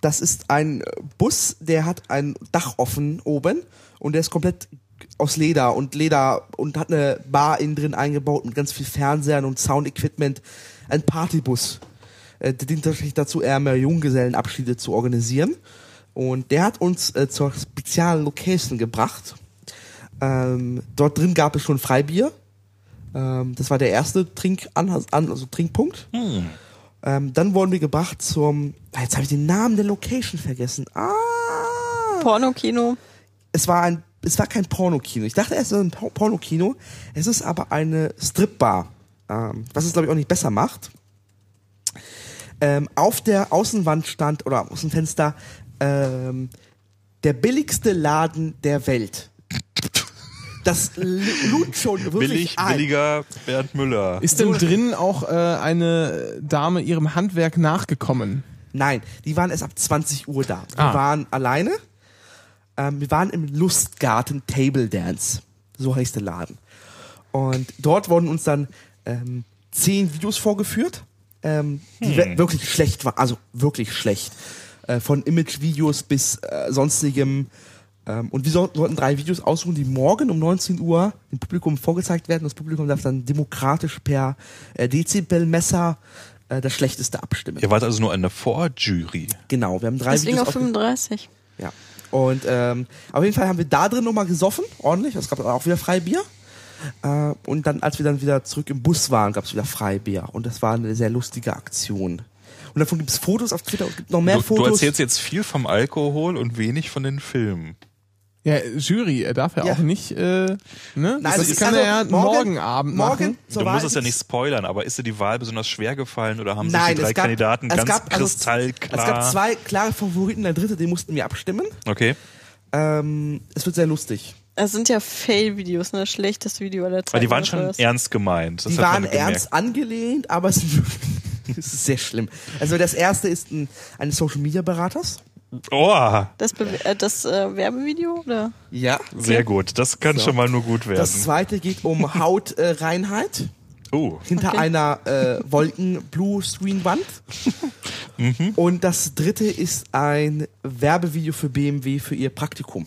das ist ein Bus, der hat ein Dach offen oben und der ist komplett aus Leder und Leder und hat eine Bar innen drin eingebaut mit ganz viel Fernsehern und Sound-Equipment. Ein Partybus. Äh, der dient tatsächlich dazu, eher mehr Junggesellenabschiede zu organisieren. Und der hat uns äh, zur speziellen Location gebracht. Ähm, dort drin gab es schon Freibier. Ähm, das war der erste Trink an, also Trinkpunkt. Ähm, dann wurden wir gebracht zum. Ah, Jetzt habe ich den Namen der Location vergessen. Ah!
Pornokino.
Es war ein. Es war kein Pornokino. Ich dachte erst, es wäre ein Por- Pornokino. Es ist aber eine Stripbar. Ähm, was es, glaube ich, auch nicht besser macht. Ähm, auf der Außenwand stand, oder aus dem Fenster, ähm, der billigste Laden der Welt. Das lud schon wirklich
Billig,
ein.
billiger Bernd Müller.
ist denn drin auch äh, eine Dame ihrem Handwerk nachgekommen?
Nein, die waren erst ab 20 Uhr da. Wir
Ah.
waren alleine. Ähm, wir waren im Lustgarten Table Dance. So heißt der Laden. Und dort wurden uns dann ähm, zehn Videos vorgeführt, ähm, die we- wirklich schlecht waren. Also wirklich schlecht. Äh, von Image-Videos bis äh, sonstigem. Ähm, und wir sollten, sollten drei Videos aussuchen, die morgen um 19 Uhr dem Publikum vorgezeigt werden. Das Publikum darf dann demokratisch per äh, Dezibelmesser äh, das Schlechteste abstimmen.
Ihr wart also nur eine Vorjury.
Genau, wir haben drei
Deswegen
Videos
auf
aufge-
35.
Ja. Und ähm, auf jeden Fall haben wir da drin nochmal gesoffen, ordentlich. Es gab auch wieder Freibier. Äh, und dann, als wir dann wieder zurück im Bus waren, gab es wieder Freibier. Und das war eine sehr lustige Aktion. Und davon gibt es Fotos auf Twitter und gibt noch mehr
Du,
Fotos.
du erzählst jetzt viel vom Alkohol und wenig von den Filmen.
Ja, Jury, er darf ja,
Ja.
auch nicht, äh, ne?
Nein,
das
ist
kann er ja
also morgen-
morgen Abend
morgen
machen.
du musst es ja nicht spoilern, aber ist dir die Wahl besonders schwer gefallen oder haben
Nein,
sich die drei
es gab,
Kandidaten
es
ganz
gab, also,
kristallklar...
Es gab zwei klare Favoriten, der dritte, den mussten wir abstimmen.
Okay.
Ähm, es wird sehr lustig.
Es sind ja Fail-Videos, ne? Das schlechteste Video aller Zeiten.
Aber die waren schon
sowas.
ernst gemeint. Das
Die waren ernst angelehnt, aber es ist, sehr schlimm. Also das erste ist ein, eines Social Media Beraters.
Oh,
Das, Be äh, das äh, Werbevideo, oder?
Ja.
sehr gut. Das kann
So.
schon mal nur gut werden.
Das zweite geht um Hautreinheit
oh,
hinter
Okay.
einer äh, Wolken-Blue-Screen-Wand.
Mhm.
Und das dritte ist ein Werbevideo für BMW für ihr Praktikum.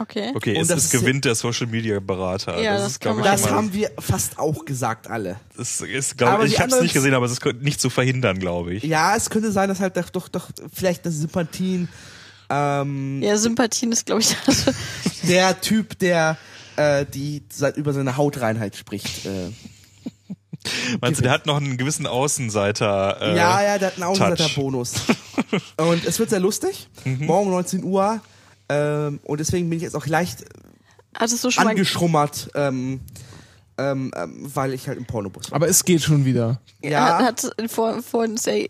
Okay.
okay,
Und
es
das
ist
ist-
Gewinn der Social Media Berater.
Ja,
das
das
ist, ich,
Das haben wir fast auch gesagt alle.
das ist, glaub, ich habe es nicht gesehen, aber es ist nicht zu verhindern, glaube ich.
Ja, es könnte sein, dass halt doch, doch, doch vielleicht das Sympathien ähm,
Ja, Sympathien ist, glaube ich, das.
der Typ, der äh, die seit über seine Hautreinheit spricht. Äh,
Meinst du, der hat noch einen gewissen Außenseiter? Äh,
ja, ja, der hat einen. Außenseiter-Bonus. und es wird sehr lustig.
Mhm.
Morgen 19 Uhr. Ähm, und deswegen bin ich jetzt auch leicht
Hattest du schon
angeschrummert, ähm, ähm, ähm, weil ich halt im Pornobus war.
Aber es geht schon wieder.
Ja.
Hat, hat vor, vorhin say,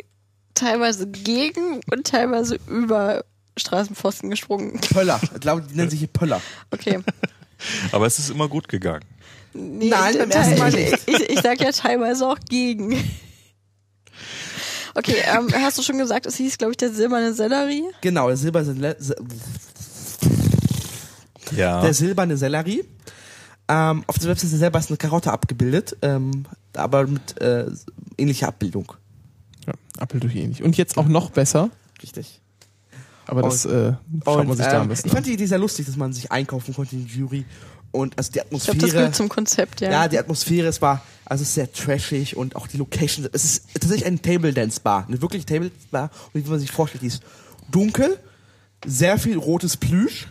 teilweise gegen und teilweise über Straßenpfosten gesprungen.
Pöller. Ich glaube, die nennen sich hier Pöller.
Okay.
Aber es ist immer gut gegangen.
Nee,
Nein, beim ersten Mal nicht.
Ich, ich sag ja teilweise auch gegen. Okay, ähm, hast du schon gesagt, es hieß, glaube ich, der silberne Sellerie?
Genau, der silberne, Se-
Ja.
der silberne Sellerie. Ähm, auf der Webseite selber ist eine Karotte abgebildet, ähm, aber mit äh, ähnlicher Abbildung.
Ja, durch ähnlich. Und jetzt auch noch besser.
Richtig.
Aber das äh, schaut man sich da am
ähm,
besten
ich fand die Idee sehr lustig, dass man sich einkaufen konnte in die Jury. Und also die
Ich glaube, das
Atmosphäre.
gehört zum Konzept, ja.
ja, die Atmosphäre, es war also es ist sehr trashig und auch die Location. Es ist tatsächlich eine Table Dance Bar, eine wirkliche Table Dance Bar. Und wie man sich vorstellt, die ist dunkel, sehr viel rotes Plüsch.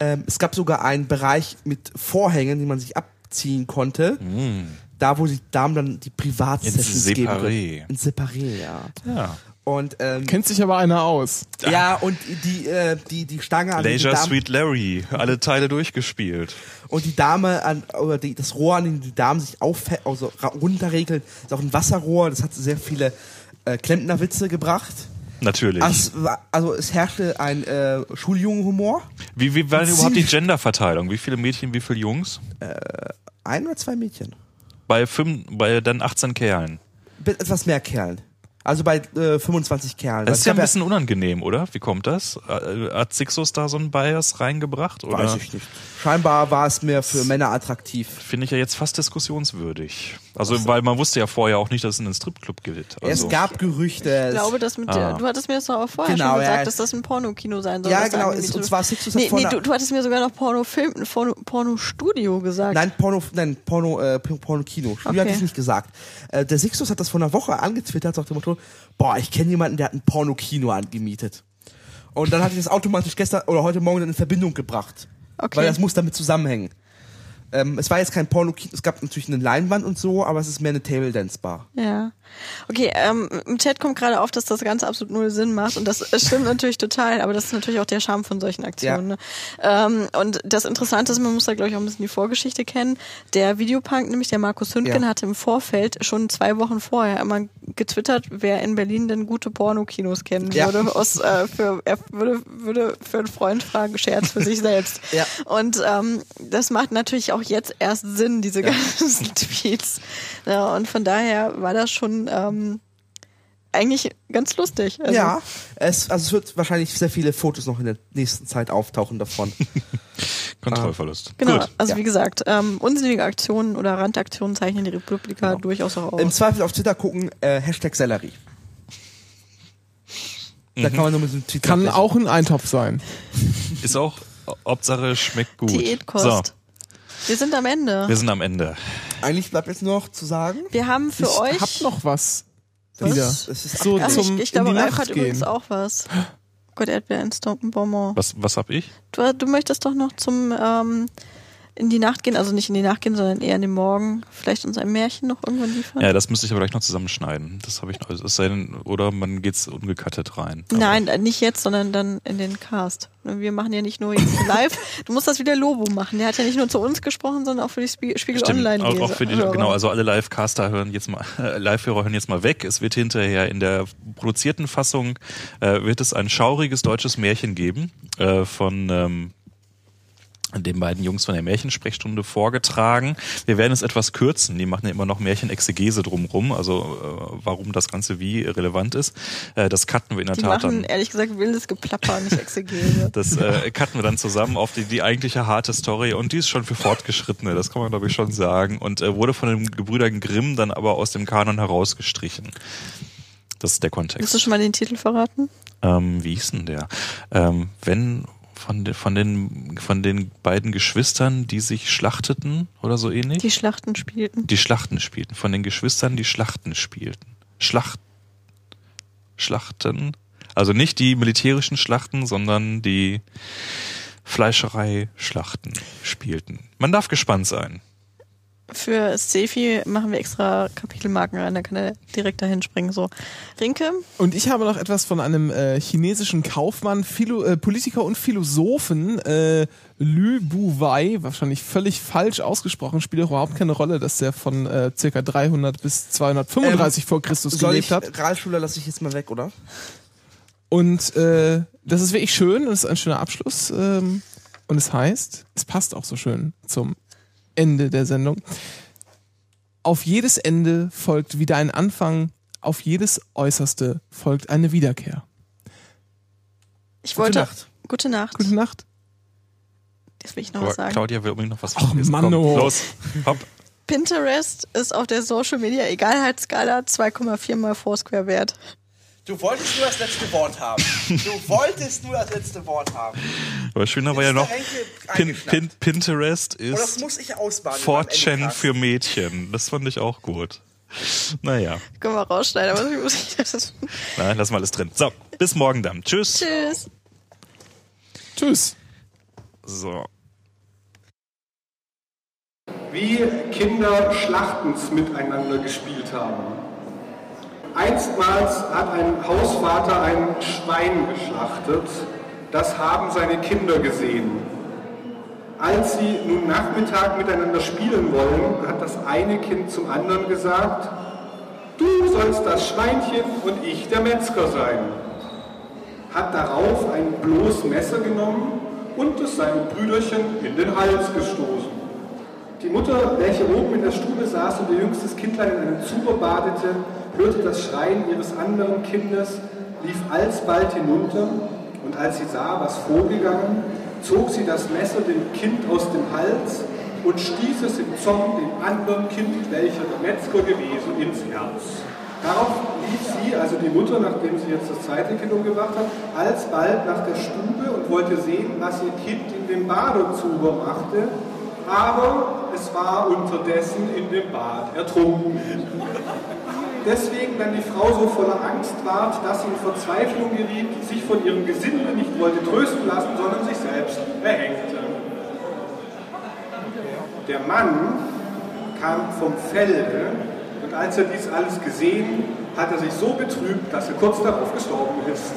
Ähm, es gab sogar einen Bereich mit Vorhängen, die man sich abziehen konnte. Da, wo die Damen dann die Privatsessions geben
Separé.
können. Ins Separé, ja.
ja.
Und ähm,
Kennt sich aber einer aus.
ja, und die, äh, die, die Stange an die
Leisure
Damen,
Sweet Larry. Alle Teile durchgespielt.
und die Dame an, oder die, das Rohr, an dem die Damen sich auf, also runterregeln, ist auch ein Wasserrohr. Das hat sehr viele äh, Klempnerwitze gebracht.
Natürlich.
Also, also es herrschte ein äh, Schuljungenhumor.
wie, wie war denn überhaupt die Genderverteilung? Wie viele Mädchen, wie viele Jungs?
Ein oder zwei Mädchen.
Bei, fünf, bei dann 18 Kerlen.
Mit etwas mehr Kerlen. Also bei äh, 25 Kerlen.
Das ist ja ein bisschen unangenehm, oder? Wie kommt das? Äh, Hat Sixus da so einen Bias reingebracht? Oder?
Weiß ich nicht. Scheinbar war es mehr für Männer attraktiv.
Finde ich ja jetzt fast diskussionswürdig. Also, weil man wusste ja vorher auch nicht, dass es in einen Stripclub geht. Also,
es gab Gerüchte.
Ich glaube, dass mit
Ah.
der, du hattest mir das doch auch vorher
Genau,
schon gesagt,
ja.
dass das ein Pornokino sein soll.
ja, genau.
so-
und zwar Sixtus hat
Nee, nee du, du hattest mir sogar noch Pornofilm, Porno, Pornostudio gesagt.
Nein, Porno, nein, Porno, äh, Porno-Kino. Studio
Okay.
hatte ich nicht gesagt. Äh, der Sixtus hat das vor einer Woche angetwittert, sagt dem Motto, boah, ich kenne jemanden, der hat ein Porno-Kino angemietet. Und dann hatte ich das automatisch gestern oder heute Morgen in Verbindung gebracht.
Okay.
Weil das muss damit zusammenhängen. Ähm, es war jetzt kein Porno-Kino, es gab natürlich eine Leinwand und so, aber es ist mehr eine Table-Dance-Bar.
Ja. Okay, ähm, im Chat kommt gerade auf, dass das Ganze absolut null Sinn macht und das stimmt natürlich total, aber das ist natürlich auch der Charme von solchen Aktionen. Ne? Ähm, und das Interessante ist, man muss da glaube ich auch ein bisschen die Vorgeschichte kennen. Der Videopunk, nämlich der Markus Hündgen,
Ja.
hatte im Vorfeld schon zwei Wochen vorher immer getwittert, wer in Berlin denn gute Pornokinos kennen
Ja.
würde. Aus, äh, für, er würde, würde für einen Freund fragen, Scherz für sich selbst.
Ja.
Und ähm, das macht natürlich auch jetzt erst Sinn, diese ganzen Tweets. Ja, und von daher war das schon ähm, eigentlich ganz lustig. Also,
ja, es, also es wird wahrscheinlich sehr viele Fotos noch in der nächsten Zeit auftauchen davon.
Kontrollverlust.
Genau,
Gut.
also
Ja.
wie gesagt, ähm, unsinnige Aktionen oder Randaktionen zeichnen die Republika durchaus auch aus.
Im Zweifel auf Twitter gucken, äh, Hashtag Sellerie. Da kann man nur mit Tweet
Kann auch ein Eintopf sein.
Ist auch, Hauptsache schmeckt gut.
Diätkost.
So,
Wir sind am Ende.
wir sind am Ende.
Eigentlich bleibt jetzt nur noch zu sagen,
Wir haben für
ich
euch.
hab noch was.
Was?
Wieder.
Es ist
so
Ach,
zum
ich, ich glaube, Ralf hat übrigens
gehen.
auch was. Gott, Erdbeer in Bonbon.
Was, was hab ich?
Du, du möchtest doch noch zum ähm, in die Nacht gehen, also nicht in die Nacht gehen, sondern eher in den Morgen, vielleicht uns ein Märchen noch irgendwann liefern?
Ja, das müsste ich aber gleich noch zusammenschneiden. Das habe ich noch. Es sei denn, oder man geht's ungekattet rein. Aber-
Nein, äh, nicht jetzt, sondern dann in den Cast. Wir machen ja nicht nur jetzt live. Du musst das wieder Lobo machen. Der hat ja nicht nur zu uns gesprochen, sondern auch für die Spie Spiegel
Stimmt,
Online.
auch, auch für die,
Hörer.
genau, also alle Live-Caster hören jetzt mal, äh, Live-Hörer hören jetzt mal weg. Es wird hinterher in der produzierten Fassung äh, wird es ein schauriges deutsches Märchen geben äh, von ähm, den beiden Jungs von der Märchensprechstunde vorgetragen. Wir werden es etwas kürzen. Die machen ja immer noch Märchenexegese drumrum, also äh, warum das Ganze wie relevant ist. Äh, das cutten wir in der
Die
Tat
machen
dann.
ehrlich gesagt wildes Geplapper, nicht Exegese.
Das äh, cutten wir dann zusammen auf die, die eigentliche harte Story und die ist schon für Fortgeschrittene, das kann man glaube ich schon sagen. Und äh, wurde von den Gebrüdern Grimm dann aber aus dem Kanon herausgestrichen. Das ist der
Willst du
Kontext.
schon mal den Titel verraten?
Ähm, wie hieß denn der? Ähm, wenn von, de, von, den, von den beiden Geschwistern, die sich schlachteten oder so ähnlich?
Die Schlachten spielten.
die Schlachten spielten. Von den Geschwistern, die Schlachten spielten. Schlacht, Schlachten. Also nicht die militärischen Schlachten, sondern die Fleischerei-Schlachten spielten. Man darf gespannt sein.
Für Sefi machen wir extra Kapitelmarken rein, da kann er direkt dahin springen. So, Rinke,
Und ich habe noch etwas von einem äh, chinesischen Kaufmann, Philo äh, Politiker und Philosophen, äh, Lü Buwei, wahrscheinlich völlig falsch ausgesprochen, spielt auch überhaupt keine Rolle, dass der von äh, circa 300 bis 235 vor Christus
Soll
gelebt
ich,
hat.
Realschule lasse ich jetzt mal weg, oder?
Und äh, das ist wirklich schön und es ist ein schöner Abschluss. Ähm, und es heißt, es passt auch so schön zum Ende der Sendung. Auf jedes Ende folgt wieder ein Anfang, auf jedes Äußerste folgt eine Wiederkehr.
ich
Gute
wollte.
Nacht.
Gute Nacht.
Gute Nacht.
Jetzt will ich noch
Aber
was sagen.
Claudia will unbedingt noch was
Ach,
Wichtiges.
Mann, oh.
Los, hopp.
Pinterest ist auf der Social Media Egalheitsskala 2,4 mal Foursquare wert.
Du wolltest nur das letzte Wort haben. Du wolltest nur das letzte Wort haben.
Aber schöner war ja noch, Pin? Pin, Pinterest
Und das
ist
muss ich ausbaden. in meinem
4chan
Endcast.
für Mädchen. Das fand ich auch gut. Naja,
Können wir rausschneiden, aber muss ich das.
nein, lass mal alles drin. So, bis morgen dann. Tschüss.
Tschüss.
Tschüss.
So.
wie Kinder Schlachtens miteinander gespielt haben. Einstmals hat ein Hausvater ein Schwein geschlachtet. Das haben seine Kinder gesehen. Als sie nun Nachmittag miteinander spielen wollen, hat das eine Kind zum anderen gesagt, du sollst das Schweinchen und ich der Metzger sein. Hat darauf ein bloß Messer genommen und es seinem Brüderchen in den Hals gestoßen. Die Mutter, welche oben in der Stube saß und ihr jüngstes Kindlein in einem Zuber badete, hörte das Schreien ihres anderen Kindes, lief alsbald hinunter und als sie sah, was vorgegangen, zog sie das Messer dem Kind aus dem Hals und stieß es im Zorn dem anderen Kind, welcher der Metzger gewesen, ins Herz. Darauf lief sie, also die Mutter, nachdem sie jetzt das zweite Kind umgebracht hat, alsbald nach der Stube und wollte sehen, was ihr Kind in dem Badezuber machte, aber es war unterdessen in dem Bad ertrunken. Deswegen dann die Frau so voller Angst ward, dass sie in Verzweiflung geriet, sich von ihrem Gesindel nicht wollte trösten lassen, sondern sich selbst erhängte. Der Mann kam vom Felde und als er dies alles gesehen, hat er sich so betrübt, dass er kurz darauf gestorben ist.